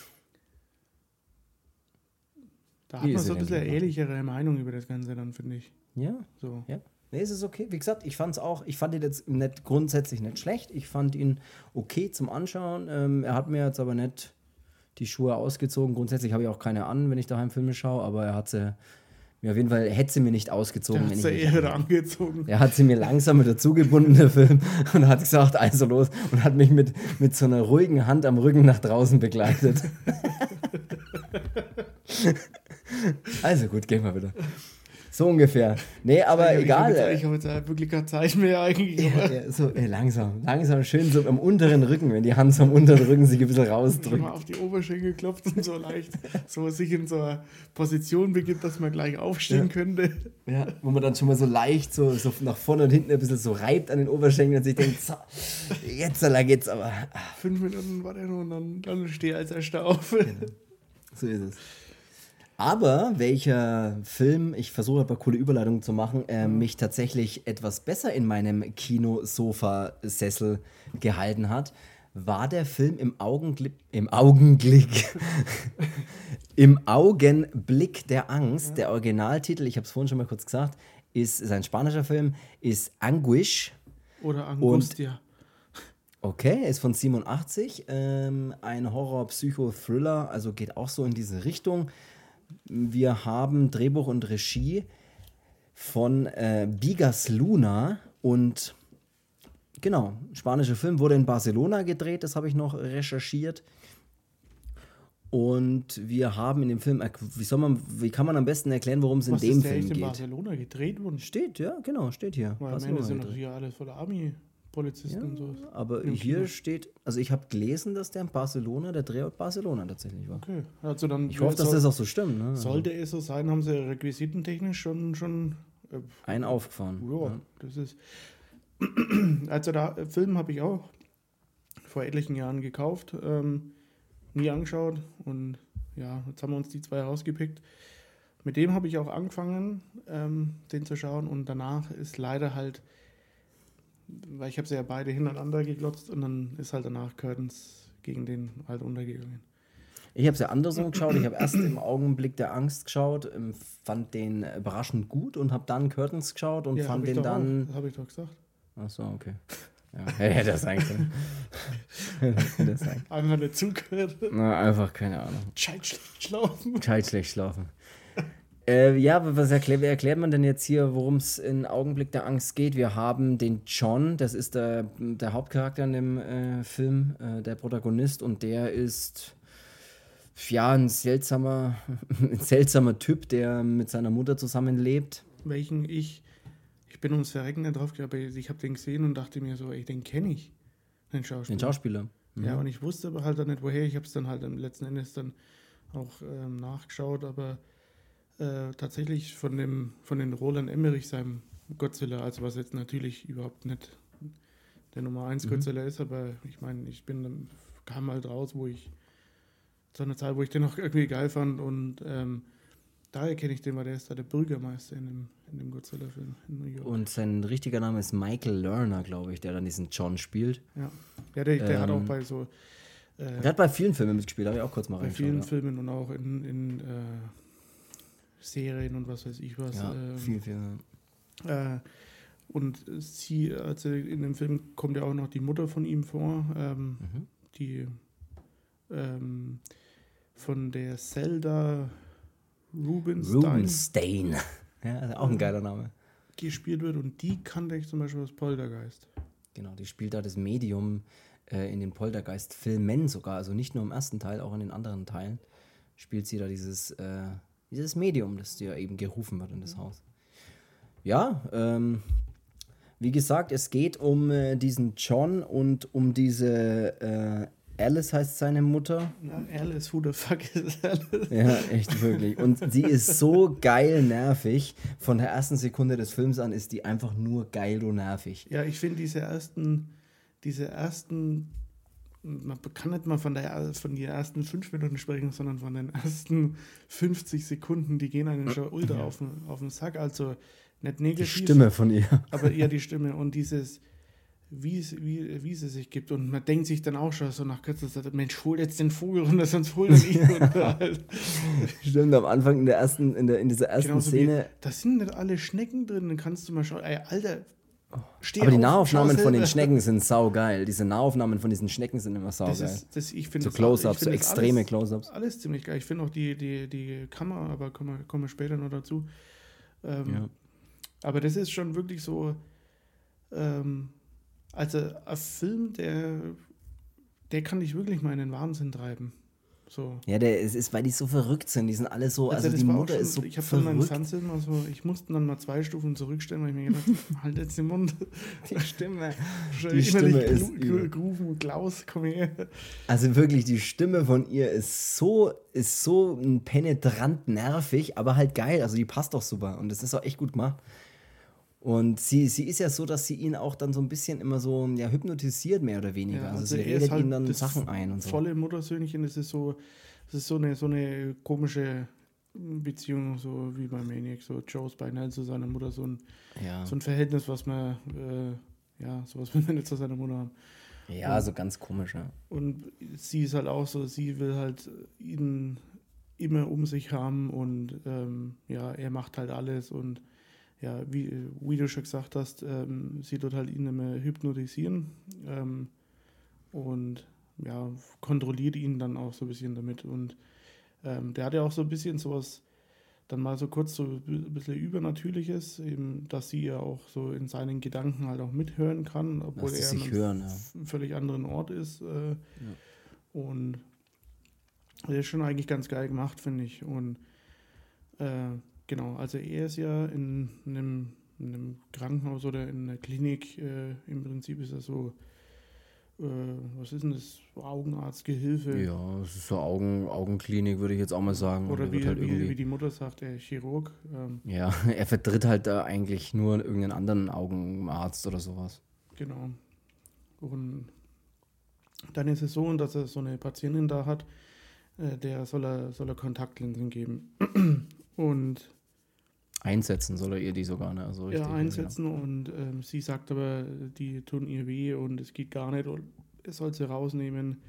da hat man so ein bisschen ehrlichere Meinung über das Ganze dann, finde ich.
Ja. So. Ja. Nee, es ist okay. Wie gesagt, ich fand es auch, ich fand ihn jetzt nicht grundsätzlich nicht schlecht. Ich fand ihn okay zum Anschauen. Ähm, er hat mir jetzt aber nicht die Schuhe ausgezogen. Grundsätzlich habe ich auch keine an, wenn ich daheim Filme schaue, aber er hat sie Ja, auf jeden Fall hätte sie mir nicht ausgezogen.
Hat sie eher wieder angezogen.
Er hat sie mir langsam wieder zugebunden, der Film, und hat gesagt, also los, und hat mich mit, mit so einer ruhigen Hand am Rücken nach draußen begleitet. (laughs) also gut, gehen wir wieder. So ungefähr. Nee, aber
ich
egal.
Hab ich habe jetzt wirklich keine Zeit mehr eigentlich.
Ja, ja, so ey, langsam, langsam, schön so am unteren Rücken, wenn die Hand so am unteren Rücken sich ein bisschen rausdrückt.
Mal auf die Oberschenkel klopft und so leicht so sich in so eine Position begibt, dass man gleich aufstehen
Ja.
könnte.
Ja, wo man dann schon mal so leicht so, so nach vorne und hinten ein bisschen so reibt an den Oberschenkeln und sich denkt, so, jetzt so lang geht's aber.
Fünf Minuten war der noch und dann, dann stehe als erster auf.
So ist es. Aber welcher Film, ich versuche ein paar coole Überleitungen zu machen, äh, mich tatsächlich etwas besser in meinem Kinosofa-Sessel gehalten hat, war der Film im Augenblick, im Augenblick, (laughs) im Augenblick der Angst. Der Originaltitel, ich habe es vorhin schon mal kurz gesagt, ist, ist ein spanischer Film, ist Anguish.
Oder Angustia.
Okay, ist von 87, ähm, ein Horror-Psycho-Thriller, also geht auch so in diese Richtung. Wir haben Drehbuch und Regie von äh, Bigas Luna und genau, spanischer Film, wurde in Barcelona gedreht, das habe ich noch recherchiert. Und wir haben in dem Film, wie, soll man, wie kann man am besten erklären, worum es in
Was
dem
ist der
Film
echt in
geht?
Barcelona gedreht worden?
Steht, ja, genau, steht hier.
Weil am Ende sind doch hier alles voller Army-Polizisten und so.
Aber
Im
hier
Kino.
steht, also ich habe gelesen, dass der in Barcelona, der Drehort Barcelona tatsächlich war.
Okay, also dann
Ich hoffe, dass
soll,
das auch so stimmt. Ne?
sollte es so sein, haben sie requisitentechnisch schon, schon äh,
Einen aufgefahren.
ja,
Ja.
das ist. (clears throat) Also da äh, Film habe ich auch vor etlichen Jahren gekauft, ähm, nie angeschaut und ja, jetzt haben wir uns die zwei rausgepickt. Mit dem habe ich auch angefangen, ähm, den zu schauen und danach ist leider halt, weil ich habe sie ja beide hintereinander geglotzt und dann ist halt danach Curtains gegen den halt untergegangen.
Ich habe es ja andersrum geschaut. Ich habe erst im Augenblick der Angst geschaut, ähm, fand den überraschend gut und habe dann Curtains geschaut und
Ja,
fand den dann.
Habe ich doch gesagt.
Achso, okay. Ja, (laughs) hätte das sein können. Hätte das sein.
Einfach nicht zugehört.
Na, einfach keine Ahnung.
Scheiß schlecht schlafen.
Gescheit schlecht schlafen. Äh, ja, aber was erklärt, wie erklärt man denn jetzt hier, worum es in Augenblick der Angst geht? Wir haben den John, das ist der, der Hauptcharakter in dem äh, Film, äh, der Protagonist, und der ist ja ein seltsamer, (laughs) ein seltsamer Typ, der mit seiner Mutter zusammenlebt.
welchen ich, ich bin ums Verrecken nicht drauf, aber ich habe den gesehen und dachte mir so, ey, den kenne ich, den Schauspieler.
Den Schauspieler.
Ja, und ich wusste aber halt dann nicht, woher. Ich habe es dann halt am letzten Endes dann auch ähm, nachgeschaut, aber äh, tatsächlich von dem von den Roland Emmerich, seinem Godzilla, also was jetzt natürlich überhaupt nicht der Nummer 1
Mhm.
Godzilla ist, aber ich meine, ich bin kam halt raus, wo ich zu einer Zeit, wo ich den auch irgendwie geil fand und ähm, daher kenne ich den, weil der ist da der Bürgermeister in dem, in dem Godzilla-Film in New York.
Und sein richtiger Name ist Michael Lerner, glaube ich, der dann diesen John spielt.
ja, ja der, der hat auch
Ähm,
bei so äh,
Der hat bei vielen Filmen mitgespielt, habe ich auch kurz mal
bei vielen
ja.
Filmen und auch in, in äh, Serien und was weiß ich was.
Ja,
ähm,
viel, viel.
Äh, und sie, also in dem Film kommt ja auch noch die Mutter von ihm vor, ähm,
Mhm.
die ähm, von der Zelda Rubinstein
Rubenstein. (laughs) Ja, also auch ein geiler Name.
gespielt wird und die kannte ich zum Beispiel aus Poltergeist.
Genau, die spielt da das Medium äh, in den Poltergeist-Filmen sogar. Also nicht nur im ersten Teil, auch in den anderen Teilen spielt sie da dieses, äh, dieses Medium, das ja eben gerufen wird in das Haus. Ja, ähm, wie gesagt, es geht um äh, diesen John und um diese äh, Alice heißt seine Mutter.
Ja, Alice, who the fuck is Alice?
Ja, echt wirklich. Und sie ist so geil nervig. Von der ersten Sekunde des Films an ist die einfach nur geil und nervig.
Ja, ich finde diese ersten, diese ersten, man kann nicht mal von, der, von den ersten fünf Minuten sprechen, sondern von den ersten 50 Sekunden, die gehen einen schon ultra auf, den, auf den Sack. Also nicht
Die
negativ,
Stimme von ihr. (laughs)
aber eher die Stimme und dieses, wie, es, wie, wie sie sich gibt. Und man denkt sich dann auch schon so nach kürzester Zeit, Mensch, hol jetzt den Vogel runter, sonst hol ihn nicht runter. (laughs)
Stimmt, am Anfang in der ersten, in, der, in dieser ersten
Genauso
Szene.
Wie, da sind nicht alle Schnecken drin, dann kannst du mal schauen, ey, Alter,
Aber die Nahaufnahmen von den Schnecken sind saugeil. Diese Nahaufnahmen von diesen Schnecken sind immer saugeil.
Das ist, das, ich
so Close-Ups, so extreme Close-Ups.
Alles ziemlich geil. Ich finde auch die, die, die Kamera, aber kommen wir, kommen wir später noch dazu. Ähm, ja. Aber das ist schon wirklich so, ähm, also ein Film, der, der kann dich wirklich mal in den Wahnsinn treiben. So.
Ja, der es ist, weil die so verrückt sind. Die sind alle so, also, also die Mutter schon, ist so
Ich habe dann meinen Fernsehen mal so, ich musste dann mal zwei Stufen zurückstellen, weil ich mir gedacht habe, (laughs) halt jetzt den Mund. (laughs)
Die Stimme. die Stimme ist
Grufen, Klaus, komm her.
Also wirklich, die Stimme von ihr ist so, ist so penetrant nervig, aber halt geil. Also die passt doch super und das ist auch echt gut gemacht. Und sie, sie ist ja so, dass sie ihn auch dann so ein bisschen immer so ja, hypnotisiert, mehr oder weniger. Ja, also, also sie redet halt ihm dann Sachen ein und so.
Volle Muttersöhnchen, das ist so, das ist so eine, so eine komische Beziehung, so wie bei Maniac, so Joes Beinheil zu seiner Mutter, so ein, ja. so ein Verhältnis, was man, äh, ja, sowas will man nicht zu seiner Mutter haben.
Ja, und, so ganz komisch, ja.
Und sie ist halt auch so, sie will halt ihn immer um sich haben und ähm, ja, er macht halt alles und ja, wie, wie du schon gesagt hast, ähm, sie dort halt ihn immer hypnotisieren ähm, und ja, kontrolliert ihn dann auch so ein bisschen damit. Und ähm, der hat ja auch so ein bisschen sowas, dann mal so kurz so ein bisschen Übernatürliches, eben, dass sie ja auch so in seinen Gedanken halt auch mithören kann, obwohl er an einem
hören, ja.
völlig anderen Ort ist. Äh, ja. Und das ist schon eigentlich ganz geil gemacht, finde ich. Und äh, Genau, also er ist ja in einem, in einem Krankenhaus oder in einer Klinik, äh, im Prinzip ist er so, äh, was ist denn das, Augenarztgehilfe?
Ja, es ist so Augen, Augenklinik, würde ich jetzt auch mal sagen.
Oder wie, halt wie, wie, die Mutter sagt, er Chirurg. Ähm.
Ja, (laughs) er vertritt halt da eigentlich nur irgendeinen anderen Augenarzt oder sowas.
Genau. Und dann ist es so, dass er so eine Patientin da hat, äh, der soll er, soll er Kontaktlinsen geben. (clears throat) Und
einsetzen soll er ihr die sogar, ne?
Also ja, einsetzen ja. und ähm, sie sagt aber, die tun ihr weh und es geht gar nicht und er soll sie rausnehmen.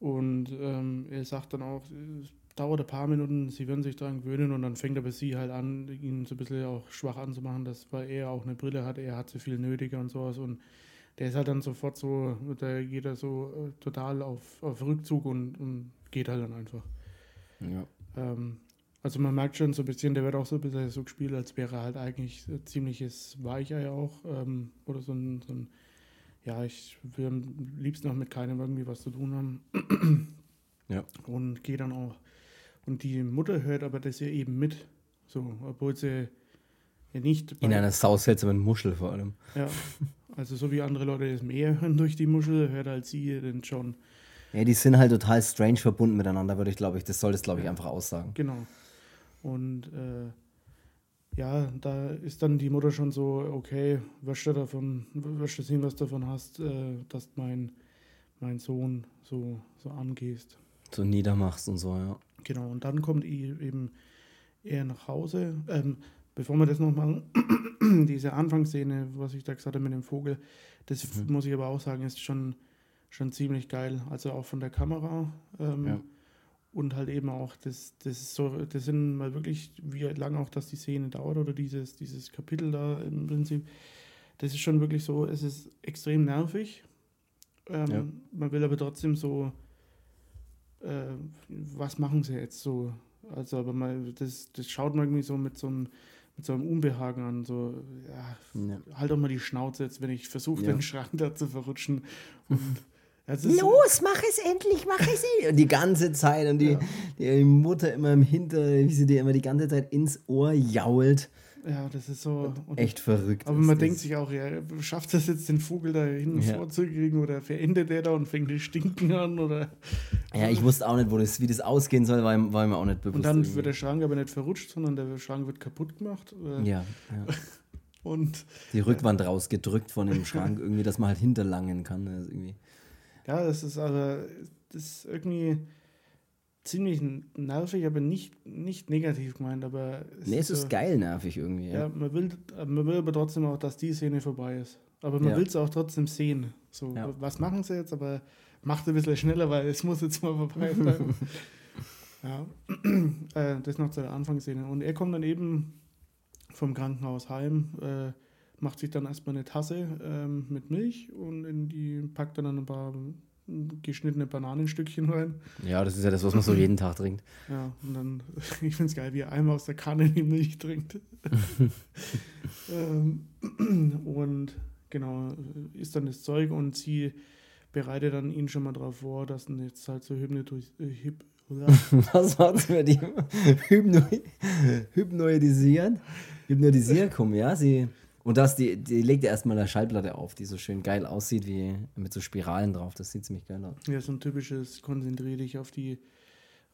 Und ähm, er sagt dann auch, es dauert ein paar Minuten, sie werden sich daran gewöhnen und dann fängt aber sie halt an, ihn so ein bisschen auch schwach anzumachen, dass weil er auch eine Brille hat, er hat so viel nötiger und sowas und der ist halt dann sofort so, da geht er so äh, total auf, auf Rückzug und, und geht halt dann einfach.
Ja.
Ähm, also man merkt schon so ein bisschen, der wird auch so ein bisschen so gespielt, als wäre er halt eigentlich ein ziemliches Weichei auch. Ähm, oder so ein, so ein, ja, ich will am liebsten noch mit keinem irgendwie was zu tun haben.
ja.
Und gehe dann auch. Und die Mutter hört aber das ja eben mit. So, obwohl sie ja nicht.
In einer sauseltsamen Muschel vor allem.
Ja. Also so wie andere Leute das Meer hören durch die Muschel, hört halt sie den John.
Ja, die sind halt total strange verbunden miteinander, würde ich glaube ich, das soll das glaube ich einfach aussagen.
Genau. Und äh, ja, da ist dann die Mutter schon so, okay, wirst du davon, wirst du sehen, was du davon hast, äh, dass mein, mein Sohn so, so angehst.
So niedermachst und so, ja.
Genau, und dann kommt eben er nach Hause. Ähm, bevor wir das noch machen, (clears throat) diese Anfangsszene, was ich da gesagt habe mit dem Vogel, das mhm. muss ich aber auch sagen, ist schon, schon ziemlich geil. Also auch von der Kamera. Ähm, ja und halt eben auch, das, das so, das sind mal wirklich, wie lange auch das die Szene dauert oder dieses, dieses Kapitel da im Prinzip, das ist schon wirklich so, es ist extrem nervig. Ähm, ja. Man will aber trotzdem so, äh, was machen sie jetzt so? Also, aber mal, das, das schaut man irgendwie so mit so einem, mit so einem Unbehagen an, so, ja, ja. halt doch mal die Schnauze jetzt, wenn ich versuche, den Schrank da zu verrutschen. Und (laughs)
Los, mach es endlich, mach es endlich. Und die ganze Zeit und die, ja. die Mutter immer im Hinter, wie sie dir immer die ganze Zeit ins Ohr jault.
Ja, das ist so.
echt verrückt.
Aber man denkt sich auch, ja, schafft das jetzt den Vogel da hinten ja. vorzukriegen oder verendet der da und fängt die Stinken an oder.
Ja, ich wusste auch nicht, wo das, wie das ausgehen soll, war, war mir auch nicht bewusst.
Und dann irgendwie. wird der Schrank aber nicht verrutscht, sondern der Schrank wird kaputt gemacht.
Ja, ja. (laughs)
und.
Die Rückwand rausgedrückt von dem Schrank, irgendwie, dass man halt hinterlangen kann. Das irgendwie.
Ja, das ist aber das ist irgendwie ziemlich nervig, aber nicht, nicht negativ gemeint. Aber
es nee, es ist, so, geil nervig irgendwie.
Ja, ja man, will, man will aber trotzdem auch, dass die Szene vorbei ist. Aber man ja. will es auch trotzdem sehen. So, ja. was machen sie jetzt? Aber macht ein bisschen schneller, weil es muss jetzt mal vorbei bleiben. (laughs) ja, äh, das noch zu der Anfangsszene. Und er kommt dann eben vom Krankenhaus heim. Äh, macht sich dann erstmal eine Tasse ähm, mit Milch und in die packt dann ein paar geschnittene Bananenstückchen rein.
Ja, das ist ja das, was man so jeden Tag trinkt. (laughs)
Ja, und dann, (laughs) ich finde es geil, wie er einmal aus der Kanne die Milch trinkt. (laughs) ähm, (clears throat) und genau, isst dann das Zeug und sie bereitet dann ihn schon mal darauf vor, dass dann jetzt halt so hypnotis äh, hyp
Was war's mit ihm? Hypno hypnotisieren? Hypnotisieren kommen, ja. Sie, und das, die, die legt ja erstmal eine Schallplatte auf, die so schön geil aussieht, wie mit so Spiralen drauf. Das sieht ziemlich geil aus.
Ja, so ein typisches konzentriere dich auf die,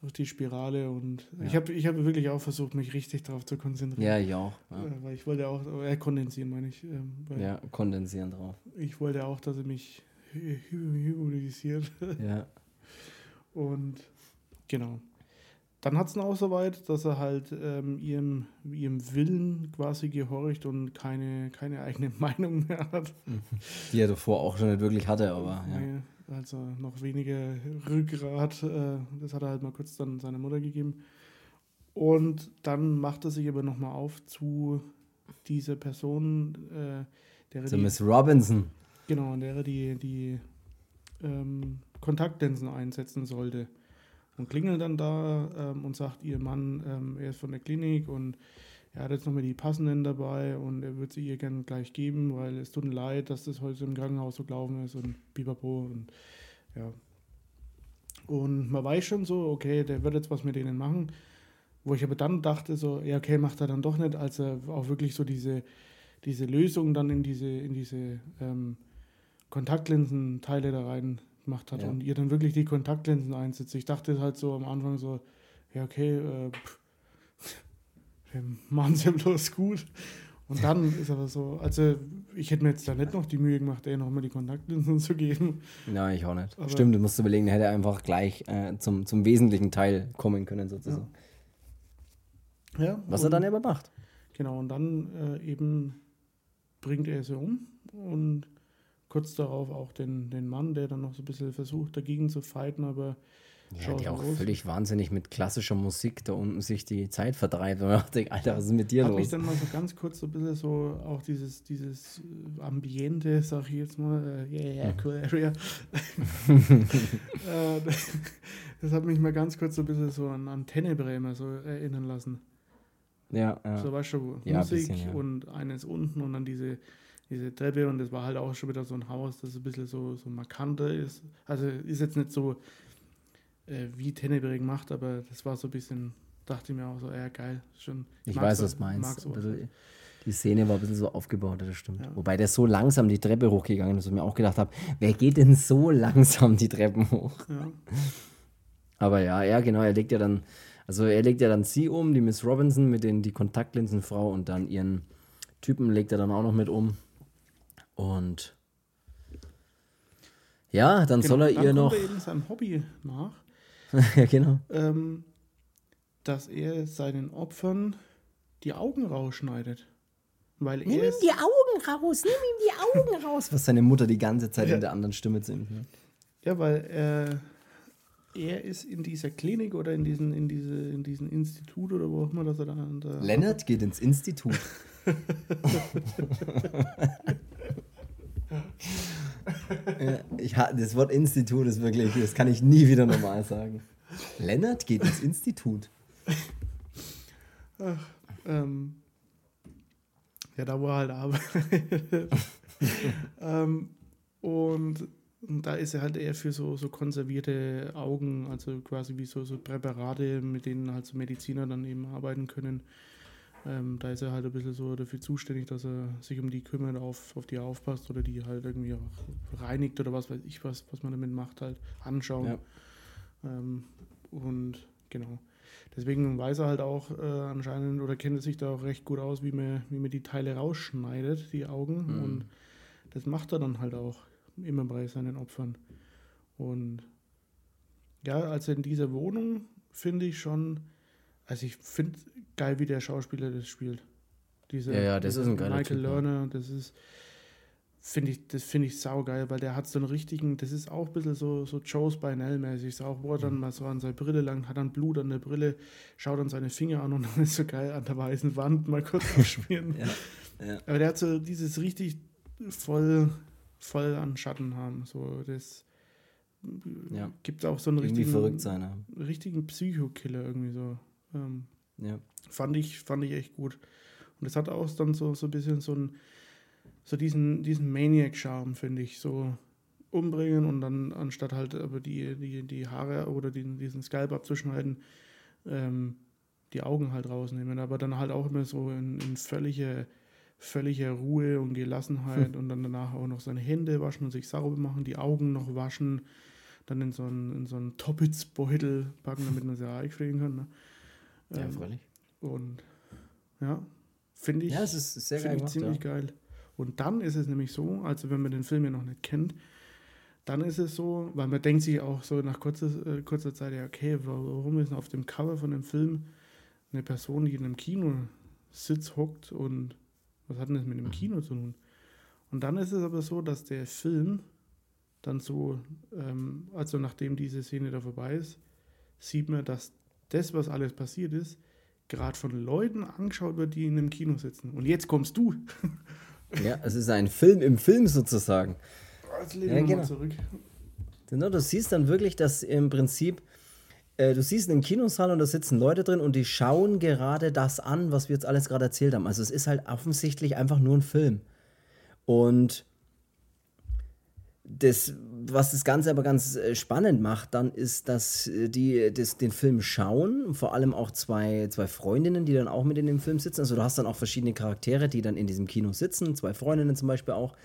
auf die Spirale und ja. ich habe ich hab wirklich auch versucht, mich richtig darauf zu konzentrieren.
Ja, ich auch.
Ja. Weil ich wollte auch, äh, kondensieren meine ich. Ähm,
ja, kondensieren drauf.
Ich wollte auch, dass er mich hypnotisiert.
Ja. (laughs)
Und genau. Dann hat es ihn auch so weit, dass er halt ähm, ihrem, ihrem Willen quasi gehorcht und keine, keine eigene (laughs) Meinung mehr hat. (laughs)
Die er davor auch schon nicht wirklich hatte, aber ja.
Nee, also noch weniger Rückgrat. Äh, das hat er halt mal kurz dann seiner Mutter gegeben. Und dann macht er sich aber nochmal auf zu dieser Person, äh,
der zu Miss Robinson.
Genau, der er die, die ähm, Kontaktlinsen einsetzen sollte und klingelt dann da ähm, und sagt, ihr Mann, ähm, er ist von der Klinik und er hat jetzt nochmal die passenden dabei und er wird sie ihr gerne gleich geben, weil es tut ihm leid, dass das heute im Krankenhaus so gelaufen ist und bipapo und ja. Und man weiß schon so, okay, der wird jetzt was mit denen machen. Wo ich aber dann dachte, so, ja, okay, macht er dann doch nicht, als er auch wirklich so diese, diese Lösung dann in diese, in diese ähm, Kontaktlinsen-Teile da rein gemacht hat ja. und ihr dann wirklich die Kontaktlinsen einsetzt. Ich dachte halt so am Anfang so, ja, okay, äh, (laughs) wir machen es ja bloß gut. Und dann ist aber so, also ich hätte mir jetzt da nicht noch die Mühe gemacht, ey, nochmal die Kontaktlinsen (laughs) zu geben.
Nein, ich auch nicht. Aber Stimmt, du musst überlegen, er hätte einfach gleich äh, zum, zum wesentlichen Teil kommen können, sozusagen.
Ja. ja
Was er dann aber macht.
Genau, und dann äh, eben bringt er sie um und kurz darauf auch den, den Mann, der dann noch so ein bisschen versucht, dagegen zu fighten, aber
ja, die auch aus. völlig wahnsinnig mit klassischer Musik da unten sich die Zeit vertreibt. Und ich denke, Alter, was ist mit dir
Hat
los?
mich dann mal so ganz kurz so ein bisschen so auch dieses, dieses Ambiente, sag ich jetzt mal, uh, yeah, yeah, mhm. cool area. (laughs) Äh, das hat mich mal ganz kurz so ein bisschen so an Antennebremer so erinnern lassen.
Ja, ja.
So weißt du, ja, Musik bisschen, ja. und eines unten und dann diese diese Treppe und das war halt auch schon wieder so ein Haus, das ein bisschen so, so markanter ist. Also ist jetzt nicht so äh, wie Tenneberg macht, aber das war so ein bisschen, dachte ich mir auch so, ja geil, schon.
Ich, ich weiß, was du meinst. Die Szene war ein bisschen so aufgebaut, das stimmt. Ja. Wobei der so langsam die Treppe hochgegangen ist und mir auch gedacht habe, wer geht denn so (laughs) langsam die Treppen hoch?
Ja.
Aber ja, ja, genau, er legt ja dann, also er legt ja dann sie um, die Miss Robinson mit den die Kontaktlinsenfrau und dann ihren Typen legt er dann auch noch mit um. Und ja, dann genau, soll er dann ihr noch.
Er eben seinem Hobby nach.
ja, (laughs) genau.
Ähm, dass er seinen Opfern die Augen rausschneidet. Weil
nimm ihm die Augen raus, nimm ihm die Augen raus. Was seine Mutter die ganze Zeit ja. in der anderen Stimme singt. Ne?
Ja, weil äh, er ist in dieser Klinik oder in diesem in diese, in diesem Institut oder wo auch immer, dass er da. da
Lennart geht ins Institut. (laughs) (laughs) ich, das Wort Institut ist wirklich, das kann ich nie wieder normal sagen. Lennart geht ins Institut.
Ach, ähm, ja, da wo er halt arbeitet. (laughs) ähm, und, und, da ist er halt eher für so, so konservierte Augen, also quasi wie so, so Präparate, mit denen halt so Mediziner dann eben arbeiten können. Ähm, da ist er halt ein bisschen so dafür zuständig, dass er sich um die kümmert, auf, auf die aufpasst oder die halt irgendwie auch reinigt oder was weiß ich was, was man damit macht, halt anschauen. Ja. Ähm, und genau. Deswegen weiß er halt auch äh, anscheinend oder kennt er sich da auch recht gut aus, wie man, wie man die Teile rausschneidet, die Augen. Mhm. Und das macht er dann halt auch immer bei seinen Opfern. Und ja, also in dieser Wohnung finde ich schon, also ich finde geil, wie der Schauspieler das spielt.
Diese, ja, ja, das ist ein geiler
Michael typ, Lerner, das ist, finde ich, das finde ich saugeil, weil der hat so einen richtigen, das ist auch ein bisschen so, so Joe's Bynell-mäßig, so auch, wo er dann mhm. mal so an seine Brille lang, hat dann Blut an der Brille, schaut dann seine Finger an und (laughs) dann ist so geil an der weißen Wand mal kurz (laughs) abschmieren. ja. Ja. Aber der hat so dieses richtig voll, voll an Schatten haben. So, das ja. gibt auch so einen irgendwie richtigen, verrückt sein, ja. richtigen Psychokiller irgendwie so. Ähm, ja. Fand ich, fand ich echt gut. Und es hat auch dann so, so ein bisschen so, ein, so diesen, diesen Maniac-Charme, finde ich. So umbringen und dann anstatt halt aber die, die, die Haare oder die, diesen Scalp abzuschneiden, ähm, die Augen halt rausnehmen. Aber dann halt auch immer so in, in völlige, völlige Ruhe und Gelassenheit hm. (laughs) und dann danach auch noch seine Hände waschen und sich sauber machen, die Augen noch waschen, dann in so einen, in so einen Toppitz-Beutel packen, damit man sie einpflegen kann. Ne? Ja, ähm, freilich. Und ja, finde ich, ja, es ist sehr geil gemacht, ziemlich ja. geil. Und dann ist es nämlich so, also wenn man den Film ja noch nicht kennt, dann ist es so, weil man denkt sich auch so nach kurzer, äh, kurzer Zeit, ja, okay, warum ist auf dem Cover von dem Film eine Person, die in einem Kinositz hockt und was hat denn das mit dem. Kino zu tun? Und dann ist es aber so, dass der Film dann so, ähm, also nachdem diese Szene da vorbei ist, sieht man, dass das, was alles passiert ist, gerade von Leuten angeschaut wird, die in einem Kino sitzen. Und jetzt kommst du. (laughs)
ja, es ist ein Film im Film sozusagen. Jetzt lehne ja, genau. zurück. Genau, du siehst dann wirklich, dass im Prinzip, äh, du siehst einen Kinosaal und da sitzen Leute drin und die schauen gerade das an, was wir jetzt alles gerade erzählt haben. Also es ist halt offensichtlich einfach nur ein Film. Und das, was das Ganze aber ganz äh, spannend macht, dann ist, dass äh, die das, den Film schauen, vor allem auch zwei, zwei Freundinnen, die dann auch mit in dem Film sitzen. Also du hast dann auch verschiedene Charaktere, die dann in diesem Kino sitzen, zwei Freundinnen zum Beispiel auch.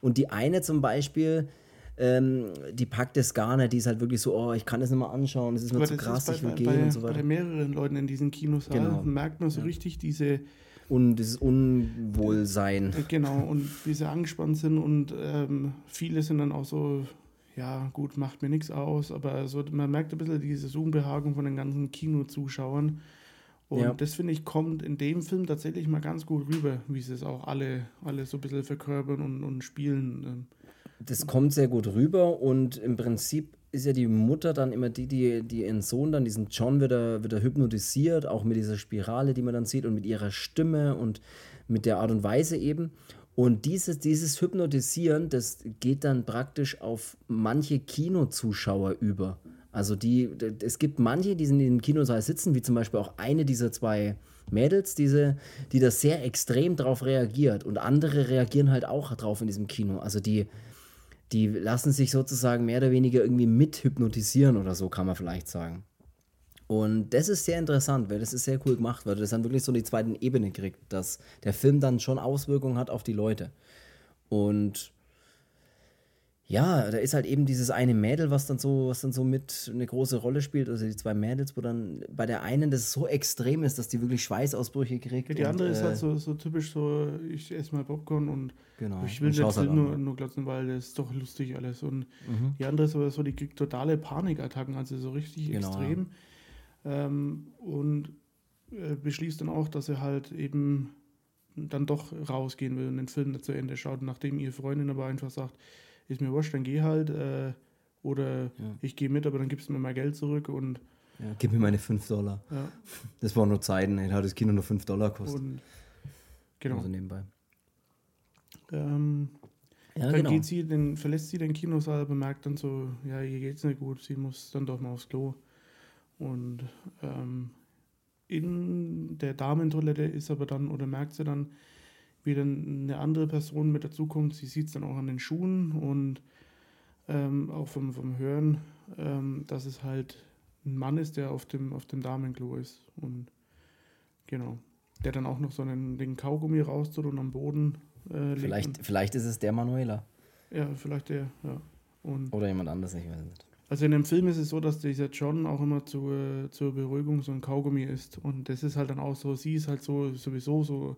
Und die eine zum Beispiel, ähm, die packt es gar nicht, die ist halt wirklich so, oh, ich kann das nicht mal anschauen, es ist mir zu krass,
ich will bei, gehen bei, und so weiter. Bei mehreren Leuten in diesen Kinos genau. merkt man so ja. richtig diese
und dieses Unwohlsein.
Äh, genau, und wie sie angespannt sind und ähm, viele sind dann auch so, ja gut, macht mir nichts aus, aber so, man merkt ein bisschen dieses Unbehagen von den ganzen Kinozuschauern. Und ja. das finde ich kommt in dem Film tatsächlich mal ganz gut rüber, wie sie es auch alle, alle so ein bisschen verkörpern und, und spielen. Ähm.
Das kommt sehr gut rüber und im Prinzip ist ja die Mutter dann immer die, die, die ihren Sohn dann, diesen John, wieder, hypnotisiert, auch mit dieser Spirale, die man dann sieht und mit ihrer Stimme und mit der Art und Weise eben. Und dieses, dieses Hypnotisieren, das geht dann praktisch auf manche Kinozuschauer über. Also die, es gibt manche, die in dem Kinosaal sitzen, wie zum Beispiel auch eine dieser zwei Mädels, diese, die da sehr extrem drauf reagiert. Und andere reagieren halt auch drauf in diesem Kino. Also die, die lassen sich sozusagen mehr oder weniger irgendwie mit hypnotisieren oder so, kann man vielleicht sagen. Und das ist sehr interessant, weil das ist sehr cool gemacht, weil das dann wirklich so die zweite Ebene kriegt, dass der Film dann schon Auswirkungen hat auf die Leute. Und ja, da ist halt eben dieses eine Mädel, was dann so, was dann so mit eine große Rolle spielt, also die zwei Mädels, wo dann bei der einen das so extrem ist, dass die wirklich Schweißausbrüche kriegt.
Ja, die andere und, ist halt äh, so, so typisch so, ich esse mal Popcorn und genau, ich will jetzt halt nur, nur glotzen, weil das ist doch lustig alles. Und mhm. die andere ist aber so, die kriegt totale Panikattacken, also so richtig genau, extrem. Ja. Ähm, und äh, beschließt dann auch, dass er halt eben dann doch rausgehen will und den Film zu Ende schaut, nachdem ihre Freundin aber einfach sagt, ist mir wurscht, dann geh halt. Äh, oder ja. ich gehe mit, aber dann gibst du mir mal Geld zurück und.
Ja, gib mir meine 5 Dollar. Ja. Das waren nur Zeiten, da hat das Kino nur 5 Dollar gekostet. Und,
genau. Also nebenbei. Ähm, dann genau. geht sie, den, verlässt sie den Kinosaal, bemerkt dann so, ja, ihr geht's nicht gut, sie muss dann doch mal aufs Klo. Und ähm, in der Damentoilette ist aber dann, oder merkt sie dann, wie dann eine andere Person mit dazukommt. Sie sieht es dann auch an den Schuhen und ähm, auch vom, vom Hören, ähm, dass es halt ein Mann ist, der auf dem, auf dem Damenklo ist. Und genau. Der dann auch noch so einen, den Kaugummi raustut und am Boden
äh, vielleicht, vielleicht ist es der Manuela.
Ja, vielleicht der, ja.
Und Oder jemand anderes, ich weiß nicht.
Also in dem Film ist es so, dass dieser John auch immer zu, äh, zur Beruhigung so ein Kaugummi isst. Und das ist halt dann auch so, sie ist halt so sowieso so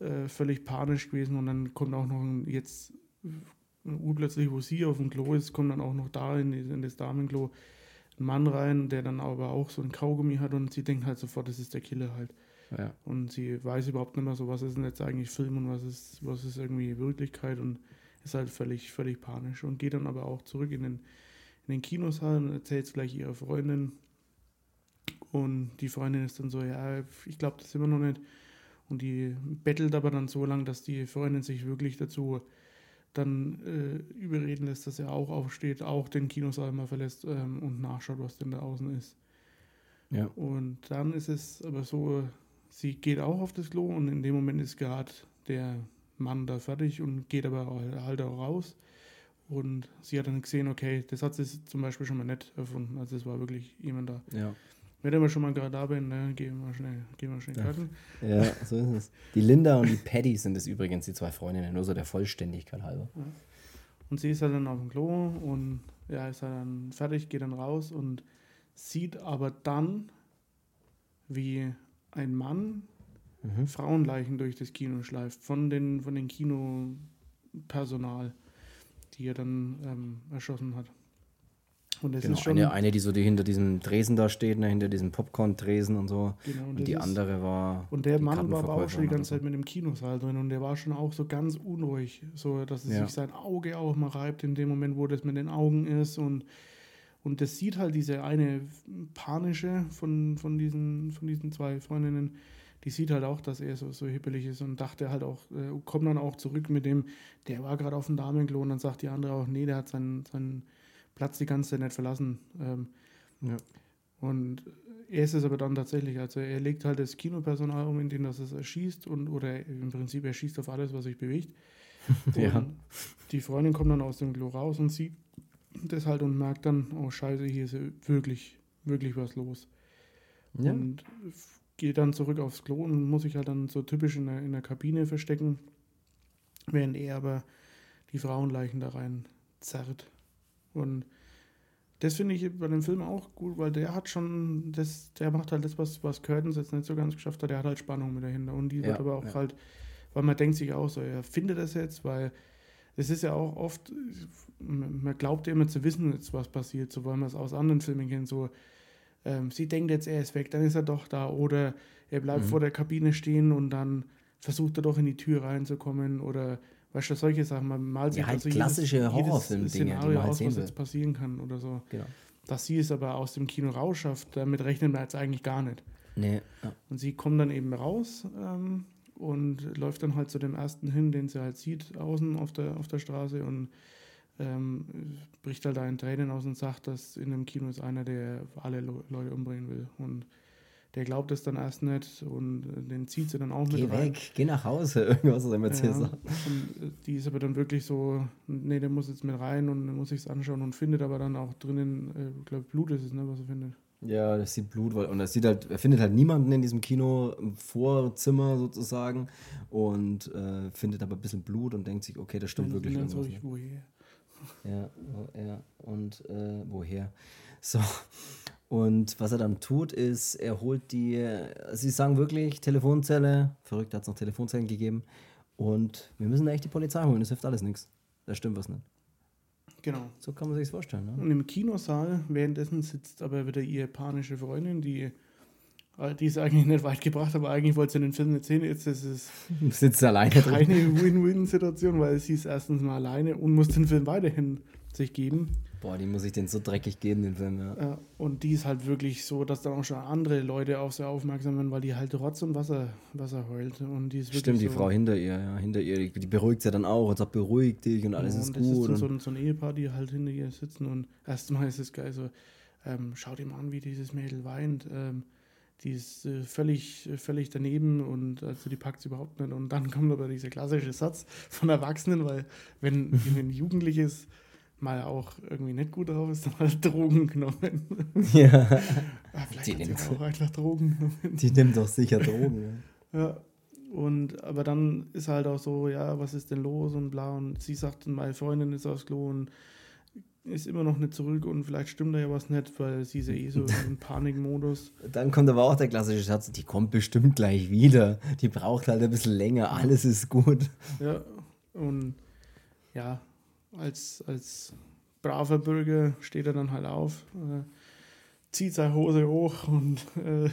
äh, völlig panisch gewesen und dann kommt auch noch ein, jetzt urplötzlich, wo sie auf dem Klo ist, kommt dann auch noch da in, in das Damenklo ein Mann rein, der dann aber auch so ein Kaugummi hat und sie denkt halt sofort, das ist der Killer halt. Ja. Und sie weiß überhaupt nicht mehr so, was ist denn jetzt eigentlich Film und was ist, was ist irgendwie Wirklichkeit und ist halt völlig, völlig panisch und geht dann aber auch zurück in den, in den Kinosaal und erzählt es gleich ihrer Freundin. Und die Freundin ist dann so, ja, ich glaube das immer noch nicht. Und die bettelt aber dann so lang, dass die Freundin sich wirklich dazu dann äh, überreden lässt, dass er auch aufsteht, auch den Kinosaal mal verlässt ähm, und nachschaut, was denn da außen ist.
Ja.
Und dann ist es aber so, sie geht auch auf das Klo und in dem Moment ist gerade der Mann da fertig und geht aber halt auch raus. Und sie hat dann gesehen, okay, das hat sie zum Beispiel schon mal nicht erfunden. Also es war wirklich jemand da.
Ja.
Wenn wir schon mal gerade da bin, ne, gehen wir schnell, gehen wir schnell
kacken. Ja. so ist es. Die Linda und die Paddy sind es übrigens, die zwei Freundinnen, nur so der Vollständigkeit halber. Ja.
Und sie ist halt dann auf dem Klo und ja, ist halt dann fertig, geht dann raus und sieht aber dann, wie ein Mann mhm. Frauenleichen durch das Kino schleift, von den, von den Kinopersonal, die er dann ähm, erschossen hat.
Und das genau, ist schon eine, eine, die so die hinter diesem Tresen da steht, ne, hinter diesem Popcorn-Tresen und so. Genau, und, und die andere war.
Und der Mann war aber auch schon die ganze Zeit mit dem Kinosaal drin und der war schon auch so ganz unruhig, so dass es ja. sich sein Auge auch mal reibt in dem Moment, wo das mit den Augen ist und und das sieht halt diese eine panische von, von, diesen, von diesen zwei Freundinnen, die sieht halt auch, dass er so, so hippelig ist und dachte halt auch, äh, kommt dann auch zurück mit dem, der war gerade auf dem Damenklo und dann sagt die andere auch, nee, der hat seinen, seinen Platz die ganze Zeit nicht verlassen. Ähm, ja. Und er ist es aber dann tatsächlich, also er legt halt das Kinopersonal um, indem das es erschießt und oder im Prinzip er schießt auf alles, was sich bewegt. (laughs) ja. Die Freundin kommt dann aus dem Klo raus und sieht, das halt und merkt dann, oh scheiße, hier ist wirklich, wirklich was los. Ja. Und geht dann zurück aufs Klo und muss sich halt dann so typisch in der, in der Kabine verstecken, während er aber die Frauenleichen da rein zerrt. Und das finde ich bei dem Film auch gut, weil der hat schon, das, der macht halt das, was, was Curtains jetzt nicht so ganz geschafft hat, der hat halt Spannung mit dahinter. Und die ja, wird aber auch ja. halt, weil man denkt sich auch so, er findet das jetzt, weil es ist ja auch oft, man glaubt immer zu wissen, was passiert, so weil man es aus anderen Filmen kennt, so ähm, sie denkt jetzt, er ist weg, dann ist er doch da oder er bleibt mhm. vor der Kabine stehen und dann versucht er doch in die Tür reinzukommen oder weißt du, solche Sachen, man malt sich
ja, halt also klassische Horrorfilm-Dinge,
die man halt aus, was jetzt passieren kann oder so. Genau. Dass sie es aber aus dem Kino rausschafft, damit rechnet man jetzt eigentlich gar nicht.
Nee. Ja.
Und sie kommt dann eben raus ähm, und läuft dann halt zu dem ersten hin, den sie halt sieht, außen auf der, auf der Straße und ähm, bricht halt da in Tränen aus und sagt, dass in dem Kino ist einer, der alle Le Leute umbringen will. Und der glaubt es dann erst nicht und den zieht sie dann auch
geh
mit
rein. Geh weg, geh nach Hause, (laughs) irgendwas, was er mir ja, sagt.
Und die ist aber dann wirklich so, nee, der muss jetzt mit rein und muss ich es anschauen und findet aber dann auch drinnen, ich äh, glaube Blut ist es, ne, was er findet.
Ja, das sieht Blut, und er sieht halt, er findet halt niemanden in diesem Kino im Vorzimmer sozusagen und äh, findet aber ein bisschen Blut und denkt sich, okay, das stimmt wirklich irgendwas. Ich, woher? Ja, ja, und äh, woher? So. Und was er dann tut, ist, er holt die, sie sagen wirklich, Telefonzelle, verrückt hat es noch Telefonzellen gegeben. Und wir müssen echt die Polizei holen, das hilft alles nichts. Da stimmt was nicht.
Genau.
So kann man sich vorstellen. Ne?
Und im Kinosaal währenddessen sitzt aber wieder ihre panische Freundin, die die ist eigentlich nicht weit gebracht, aber eigentlich wollte sie den Film nicht sehen. Jetzt ist es (laughs)
sitzt alleine
keine Win-Win-Situation, weil sie ist erstens mal alleine und muss den Film weiterhin sich geben.
Boah, die muss ich den so dreckig geben, den Film, ja.
ja. Und die ist halt wirklich so, dass dann auch schon andere Leute auf sie aufmerksam werden, weil die halt Rotz und Wasser, Wasser heult. Und die ist
Stimmt, die
so,
Frau hinter ihr, ja, hinter ihr, die, die beruhigt sie dann auch und sagt, beruhig dich und alles ja, und ist gut.
Das ist so, so ein Ehepaar, die halt hinter ihr sitzen und erstmal ist es geil, so, ähm, schaut ihm an, wie dieses Mädel weint. Ähm, die ist äh, völlig, völlig daneben und also die packt sie überhaupt nicht. Und dann kommt aber dieser klassische Satz von Erwachsenen, weil wenn ein Jugendliches mal auch irgendwie nicht gut drauf ist, (laughs) dann halt Drogen genommen. Ja. ja ah, vielleicht die nimmt auch einfach Drogen
genommen. Die nimmt doch sicher Drogen.
ja. (laughs) ja. Und aber dann ist halt auch so, ja, was ist denn los und bla. Und sie sagt, meine Freundin ist aufs Klo und ist immer noch nicht zurück und vielleicht stimmt da ja was nicht, weil sie ist ja eh so (laughs) im Panikmodus.
Dann kommt aber auch der klassische Satz, die kommt bestimmt gleich wieder. Die braucht halt ein bisschen länger, alles ist gut.
Ja, und ja, als, als braver Bürger steht er dann halt auf, äh, zieht seine Hose hoch und äh,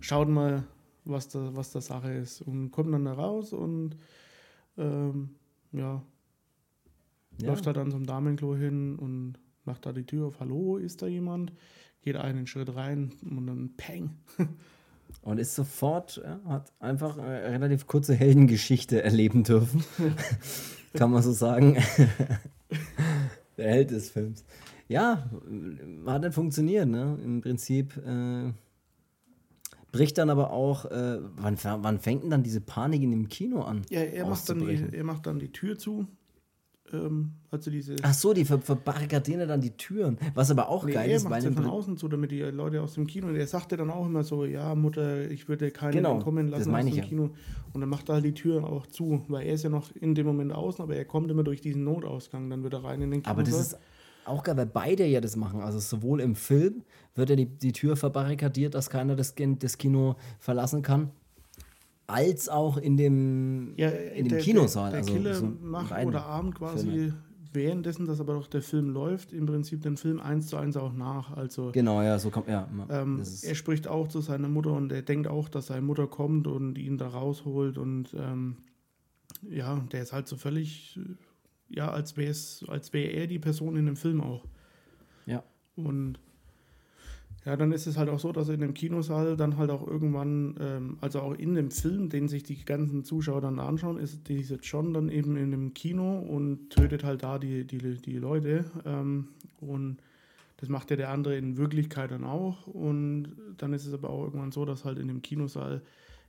schaut mal, was da, was da Sache ist. Und kommt dann da raus und ähm, ja, ja. Läuft halt dann zum Damenklo hin und macht da die Tür auf, hallo, ist da jemand? Geht einen Schritt rein und dann peng. (laughs)
Und ist sofort, ja, hat einfach eine relativ kurze Heldengeschichte erleben dürfen. (laughs) Kann man so sagen. (laughs) Der Held des Films. Ja, hat nicht funktioniert, ne? Im Prinzip äh, bricht dann aber auch, äh, wann, wann fängt denn dann diese Panik in dem Kino an?
Ja, er macht, dann die, er macht dann die Tür zu ähm, also diese
Ach so, die ver verbarrikadieren dann die Türen. Was aber auch nee, geil
er
ist,
weil. von außen so, damit die Leute aus dem Kino. Und er sagte dann auch immer so: Ja, Mutter, ich würde keinen genau, kommen lassen aus dem ja. Kino. Und dann macht er halt die Tür auch zu, weil er ist ja noch in dem Moment außen, aber er kommt immer durch diesen Notausgang. Dann wird er rein in den
Kino. Aber das ist auch geil, weil beide ja das machen. Also sowohl im Film wird ja die, die Tür verbarrikadiert, dass keiner das, das Kino verlassen kann als auch in dem,
ja,
in dem
der,
Kinosaal.
Der, der
also
Killer so macht oder Abend quasi Filme. währenddessen, dass aber doch der Film läuft, im Prinzip den Film eins zu eins auch nach. Also,
genau, ja, so kommt, ja.
Ähm, er spricht auch zu seiner Mutter und er denkt auch, dass seine Mutter kommt und ihn da rausholt und ähm, ja, der ist halt so völlig, ja, als wäre als wäre er die Person in dem Film auch.
Ja.
Und ja, dann ist es halt auch so, dass in dem Kinosaal dann halt auch irgendwann, ähm, also auch in dem Film, den sich die ganzen Zuschauer dann anschauen, ist dieser John dann eben in dem Kino und tötet halt da die, die, die Leute. Ähm, und das macht ja der andere in Wirklichkeit dann auch. Und dann ist es aber auch irgendwann so, dass halt in dem Kinosaal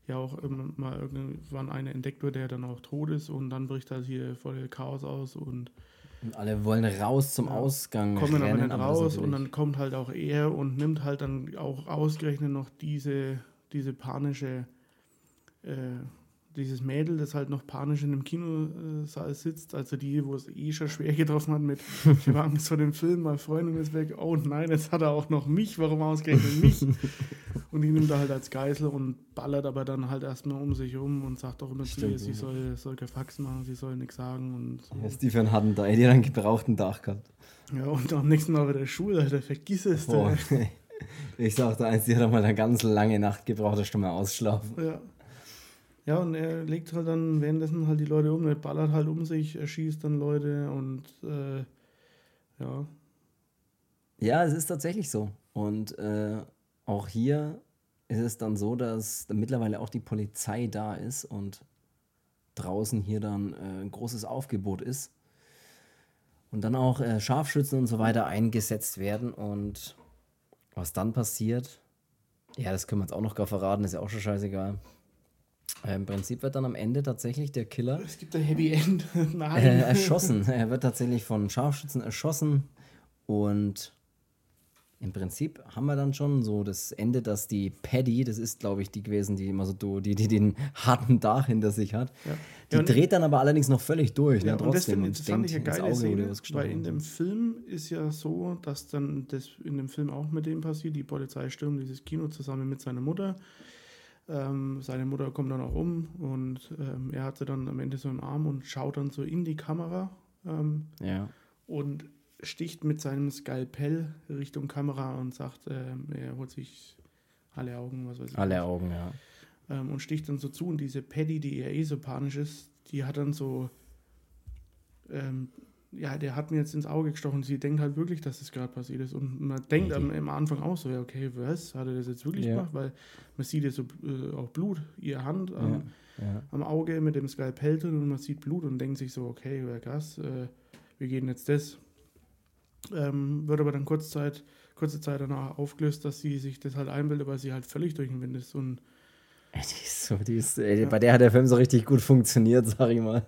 ja auch mal irgendwann einer entdeckt wird, der dann auch tot ist und dann bricht halt hier voll Chaos aus und
und alle wollen raus zum Ausgang.
Kommen rennen, aber nicht raus und dann kommt halt auch er und nimmt halt dann auch ausgerechnet noch diese, diese panische, äh, dieses Mädel, das halt noch panisch in dem Kinosaal sitzt, also die, wo es eh schon schwer getroffen hat mit, ich habe Angst vor dem Film, meine Freundin ist weg, oh nein, jetzt hat er auch noch mich, warum ausgerechnet mich? (laughs) Und die nimmt er halt als Geißel und ballert aber dann halt erstmal um sich rum und sagt auch immer zu ihr, sie soll, soll kein Fax machen, sie soll nichts sagen. Und so.
Ja, Stephen hat einen, die einen gebrauchten Dach gehabt.
Ja, und am nächsten Mal wieder Schule, Alter, vergiss es. Oh, (laughs)
ich sag da eins, die hat mal eine ganz lange Nacht gebraucht, dass du mal ausschlafen.
Ja. Ja, und er legt halt dann währenddessen halt die Leute um, er ballert halt um sich, er schießt dann Leute und äh, ja.
Ja, es ist tatsächlich so. Und äh, auch hier ist es dann so, dass mittlerweile auch die Polizei da ist und draußen hier dann äh, ein großes Aufgebot ist. Und dann auch äh, Scharfschützen und so weiter eingesetzt werden. Und was dann passiert, ja, das können wir jetzt auch noch gar verraten, ist ja auch schon scheißegal. Äh, Im Prinzip wird dann am Ende tatsächlich der Killer.
Es gibt ein Happy End. (laughs)
Nein. Äh, erschossen. Er wird tatsächlich von Scharfschützen erschossen und im Prinzip haben wir dann schon so das Ende, dass die Paddy, das ist glaube ich die gewesen, die immer so, die, die den harten Dach hinter sich hat, ja. die ja, dreht dann aber allerdings noch völlig durch. Ja, ne, trotzdem,
und das, find, das fand ich eine geile Szene, weil in dem Film ist ja so, dass dann das in dem Film auch mit dem passiert, die Polizei stürmt dieses Kino zusammen mit seiner Mutter. Ähm, seine Mutter kommt dann auch um und ähm, er hat sie dann am Ende so im Arm und schaut dann so in die Kamera. Ähm,
ja.
Und sticht mit seinem Skalpell Richtung Kamera und sagt, äh, er holt sich alle Augen, was weiß ich.
Alle Augen, ja.
Ähm, und sticht dann so zu und diese Paddy, die ja eh so panisch ist, die hat dann so, ähm, ja, der hat mir jetzt ins Auge gestochen. Sie denkt halt wirklich, dass das gerade passiert ist. Und man denkt am, am, Anfang auch so, ja, okay, was, hat er das jetzt wirklich ja. gemacht? Weil man sieht ja so äh, auch Blut, ihre Hand am, ja. Am Auge mit dem Skalpell drin und man sieht Blut und denkt sich so, okay, ja, krass, äh, wie geht denn jetzt das? Ähm, wird aber dann kurze Zeit, kurze Zeit danach aufgelöst, dass sie sich das halt einbildet, weil sie halt völlig durch den Wind ist. Und
die ist so, die ist, ey, ja. Bei der hat der Film so richtig gut funktioniert, sag ich mal.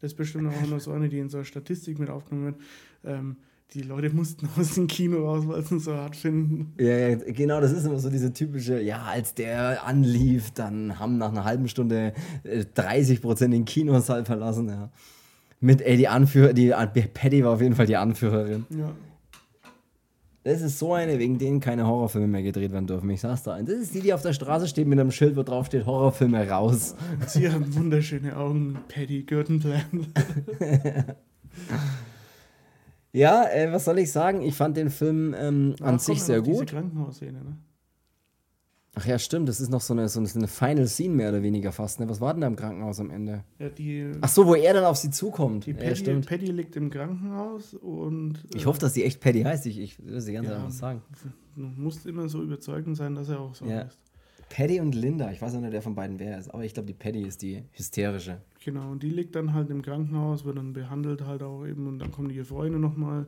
Das ist bestimmt auch immer so eine, die in so einer Statistik mit aufgenommen wird. Ähm, die Leute mussten (laughs) aus dem Kino raus, weil sie es so hart finden.
Ja, ja, genau, das ist immer so diese typische, ja, als der anlief, dann haben nach einer halben Stunde 30 äh, Prozent den Kinosaal verlassen, ja. Mit, ey, die Anführer, die Patty war auf jeden Fall die Anführerin.
Ja.
Das ist so eine, wegen denen keine Horrorfilme mehr gedreht werden dürfen. Ich sag's da. Das ist die, die auf der Straße steht mit einem Schild, wo drauf steht Horrorfilme raus. (laughs)
Sie haben wunderschöne Augen, Patty Gürtenplan. (laughs)
ja, äh, was soll ich sagen? Ich fand den Film ähm, an sich sehr gut. Diese
Krankenhausszene, ne?
Ach ja, stimmt, das ist noch so eine, so eine Final Scene mehr oder weniger fast. Ne? Was war denn da im Krankenhaus am Ende?
Ja, die,
Ach so, wo er dann auf sie zukommt.
Die Paddy, ja, Paddy liegt im Krankenhaus und.
Äh, ich hoffe, dass sie echt Paddy heißt. Ich, ich will sie ganz ja, was sagen.
Du musst immer so überzeugend sein, dass er auch so
ja.
ist.
Paddy und Linda. Ich weiß auch nicht, wer von beiden wer ist, aber ich glaube, die Paddy ist die hysterische.
Genau, und die liegt dann halt im Krankenhaus, wird dann behandelt halt auch eben und dann kommen die Freunde nochmal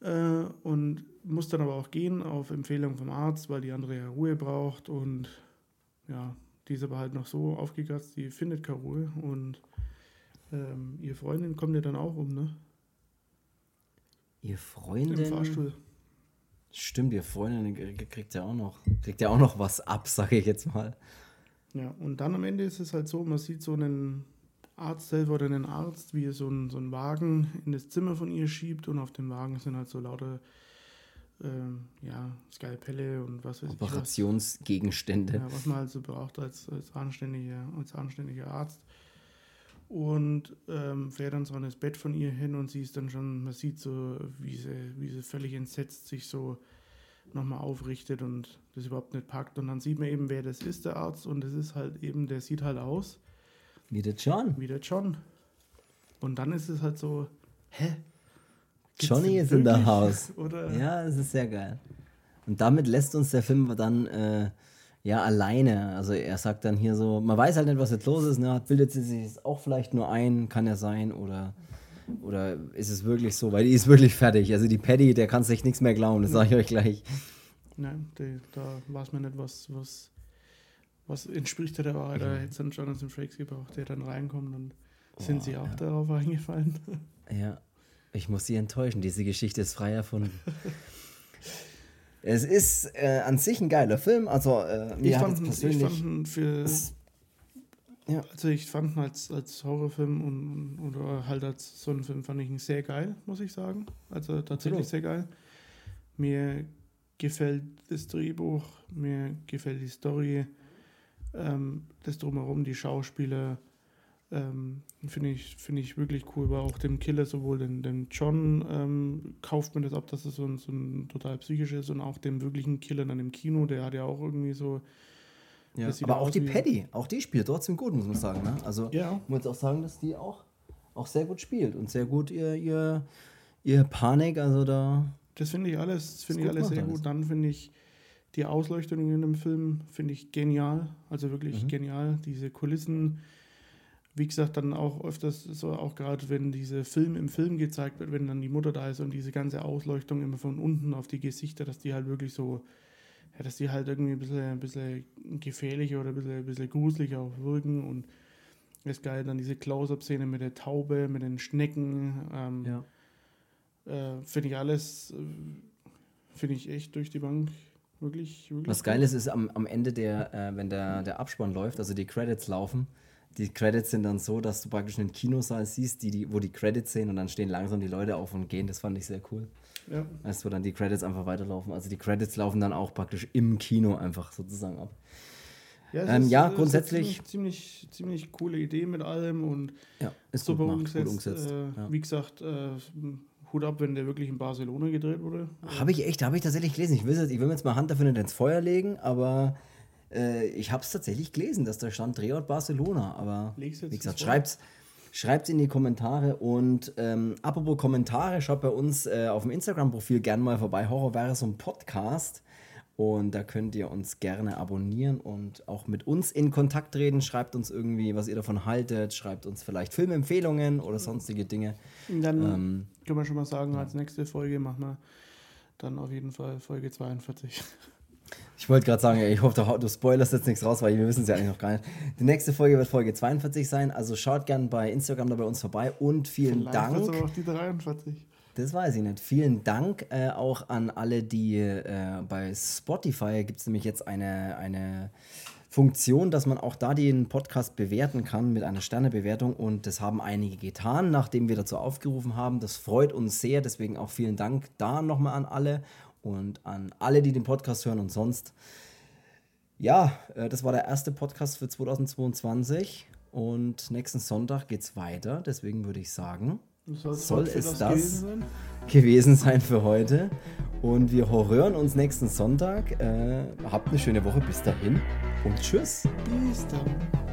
äh, und muss dann aber auch gehen auf Empfehlung vom Arzt, weil die andere ja Ruhe braucht und ja, die ist aber halt noch so aufgekratzt, die findet keine Ruhe und ähm, ihre Freundin kommt ja dann auch um, ne?
Ihr Freundin?
Im Fahrstuhl.
Stimmt, ihr Freundin kriegt ja auch noch, kriegt ja auch noch was ab, (laughs) sage ich jetzt mal.
Ja, und dann am Ende ist es halt so, man sieht so einen Arzthelfer oder einen Arzt, wie er so einen, so einen Wagen in das Zimmer von ihr schiebt und auf dem Wagen sind halt so lauter ähm, ja, Skalpelle und was weiß
Operationsgegenstände.
Ja, was man halt so braucht als, als, anständiger, als anständiger Arzt. Und ähm, fährt dann so an das Bett von ihr hin und sie ist dann schon, man sieht so, wie sie, wie sie völlig entsetzt sich so nochmal aufrichtet und das überhaupt nicht packt. Und dann sieht man eben, wer das ist, der Arzt. Und das ist halt eben, der sieht halt aus.
Wie der John.
Wie der John. Und dann ist es halt so, hä?
Johnny ist in der Haus. (laughs)
Oder?
Ja, das ist sehr geil. Und damit lässt uns der Film dann äh, ja alleine. Also er sagt dann hier so, man weiß halt nicht, was jetzt los ist, ne? Bildet sie sich auch vielleicht nur ein, kann ja sein, oder, oder ist es wirklich so, weil die ist wirklich fertig. Also die Paddy, der kann sich nichts mehr glauben, das sage ich euch gleich.
Nein, die, da weiß man nicht, was, was, was entspricht der Wahrheit. Da hätte es Jonathan Frakes gebraucht, der dann reinkommt und sind oh, sie auch ja. darauf eingefallen. (laughs)
Ja, ich muss sie enttäuschen, diese Geschichte ist frei erfunden. (laughs) es ist äh, an sich ein geiler Film, also äh,
ich, fand, persönlich ich fand für ja. Also ich fand ihn als, als Horrorfilm und, oder halt als so einen Film fand ich ihn sehr geil, muss ich sagen. Also tatsächlich Absolut. sehr geil. Mir gefällt das Drehbuch, mir gefällt die Story, ähm, das drumherum, die Schauspieler, ähm, Finde ich, find ich wirklich cool, weil auch dem Killer, sowohl den, den John ähm, kauft mir das ab, dass es so ein, so ein total psychisch ist und auch dem wirklichen Killer dann im Kino, der hat ja auch irgendwie so.
Ja, aber auch die Paddy, auch die spielt trotzdem gut, muss man sagen. Ne? Also ja. muss auch sagen, dass die auch, auch sehr gut spielt und sehr gut ihr, ihr, ihr Panik, also da.
Das finde ich alles, finde ich alles sehr alles. gut. Dann finde ich die Ausleuchtung in dem Film finde ich genial, also wirklich mhm. genial. Diese Kulissen wie gesagt, dann auch öfters so, auch gerade wenn diese Film im Film gezeigt wird, wenn dann die Mutter da ist und diese ganze Ausleuchtung immer von unten auf die Gesichter, dass die halt wirklich so, ja, dass die halt irgendwie ein bisschen, ein bisschen gefährlicher oder ein bisschen, ein bisschen gruseliger auch wirken und es ist geil, dann diese Close-Up-Szene mit der Taube, mit den Schnecken, ähm, ja. äh, finde ich alles, äh, finde ich echt durch die Bank wirklich, wirklich
Was geil ist, ist am, am Ende der, äh, wenn der, der Abspann läuft, also die Credits laufen, die Credits sind dann so, dass du praktisch einen Kinosaal siehst, die, die, wo die Credits sehen und dann stehen langsam die Leute auf und gehen. Das fand ich sehr cool. Ja. Weißt du, wo dann die Credits einfach weiterlaufen. Also die Credits laufen dann auch praktisch im Kino einfach sozusagen ab.
Ja, ähm, ist, ja grundsätzlich. Ziemlich, ziemlich, ziemlich, coole Idee mit allem und
ja, ist super umgesetzt. umgesetzt.
Äh, ja. Wie gesagt, äh, Hut ab, wenn der wirklich in Barcelona gedreht wurde.
Habe ich echt, habe ich tatsächlich gelesen. Ich will, ich will mir jetzt mal Hand dafür nicht ins Feuer legen, aber äh, ich habe es tatsächlich gelesen, dass da stand Drehort Barcelona. Aber wie gesagt, schreibt's, schreibt's in die Kommentare. Und ähm, apropos Kommentare, schaut bei uns äh, auf dem Instagram-Profil gerne mal vorbei, Horrorversum Podcast. Und da könnt ihr uns gerne abonnieren und auch mit uns in Kontakt treten. Schreibt uns irgendwie, was ihr davon haltet. Schreibt uns vielleicht Filmempfehlungen oder sonstige Dinge.
Dann ähm, können wir schon mal sagen, als nächste Folge machen wir dann auf jeden Fall Folge 42.
Ich wollte gerade sagen, ich hoffe, du, spoilerst jetzt nichts raus, weil wir wissen es ja eigentlich noch gar nicht. Die nächste Folge wird Folge 42 sein, also schaut gerne bei Instagram da bei uns vorbei und vielen Vielleicht Dank.
Aber auch die 43.
Das weiß ich nicht. Vielen Dank äh, auch an alle, die äh, bei Spotify gibt es nämlich jetzt eine, eine Funktion, dass man auch da den Podcast bewerten kann mit einer Sternebewertung und das haben einige getan, nachdem wir dazu aufgerufen haben. Das freut uns sehr, deswegen auch vielen Dank da nochmal an alle und an alle, die den Podcast hören und sonst. Ja, äh, das war der erste Podcast für 2022 und nächsten Sonntag geht es weiter. Deswegen würde ich sagen, soll es das, das gewesen, sein? gewesen sein für heute. Und wir hören uns nächsten Sonntag. Äh, habt eine schöne Woche. Bis dahin und tschüss.
Bis dann.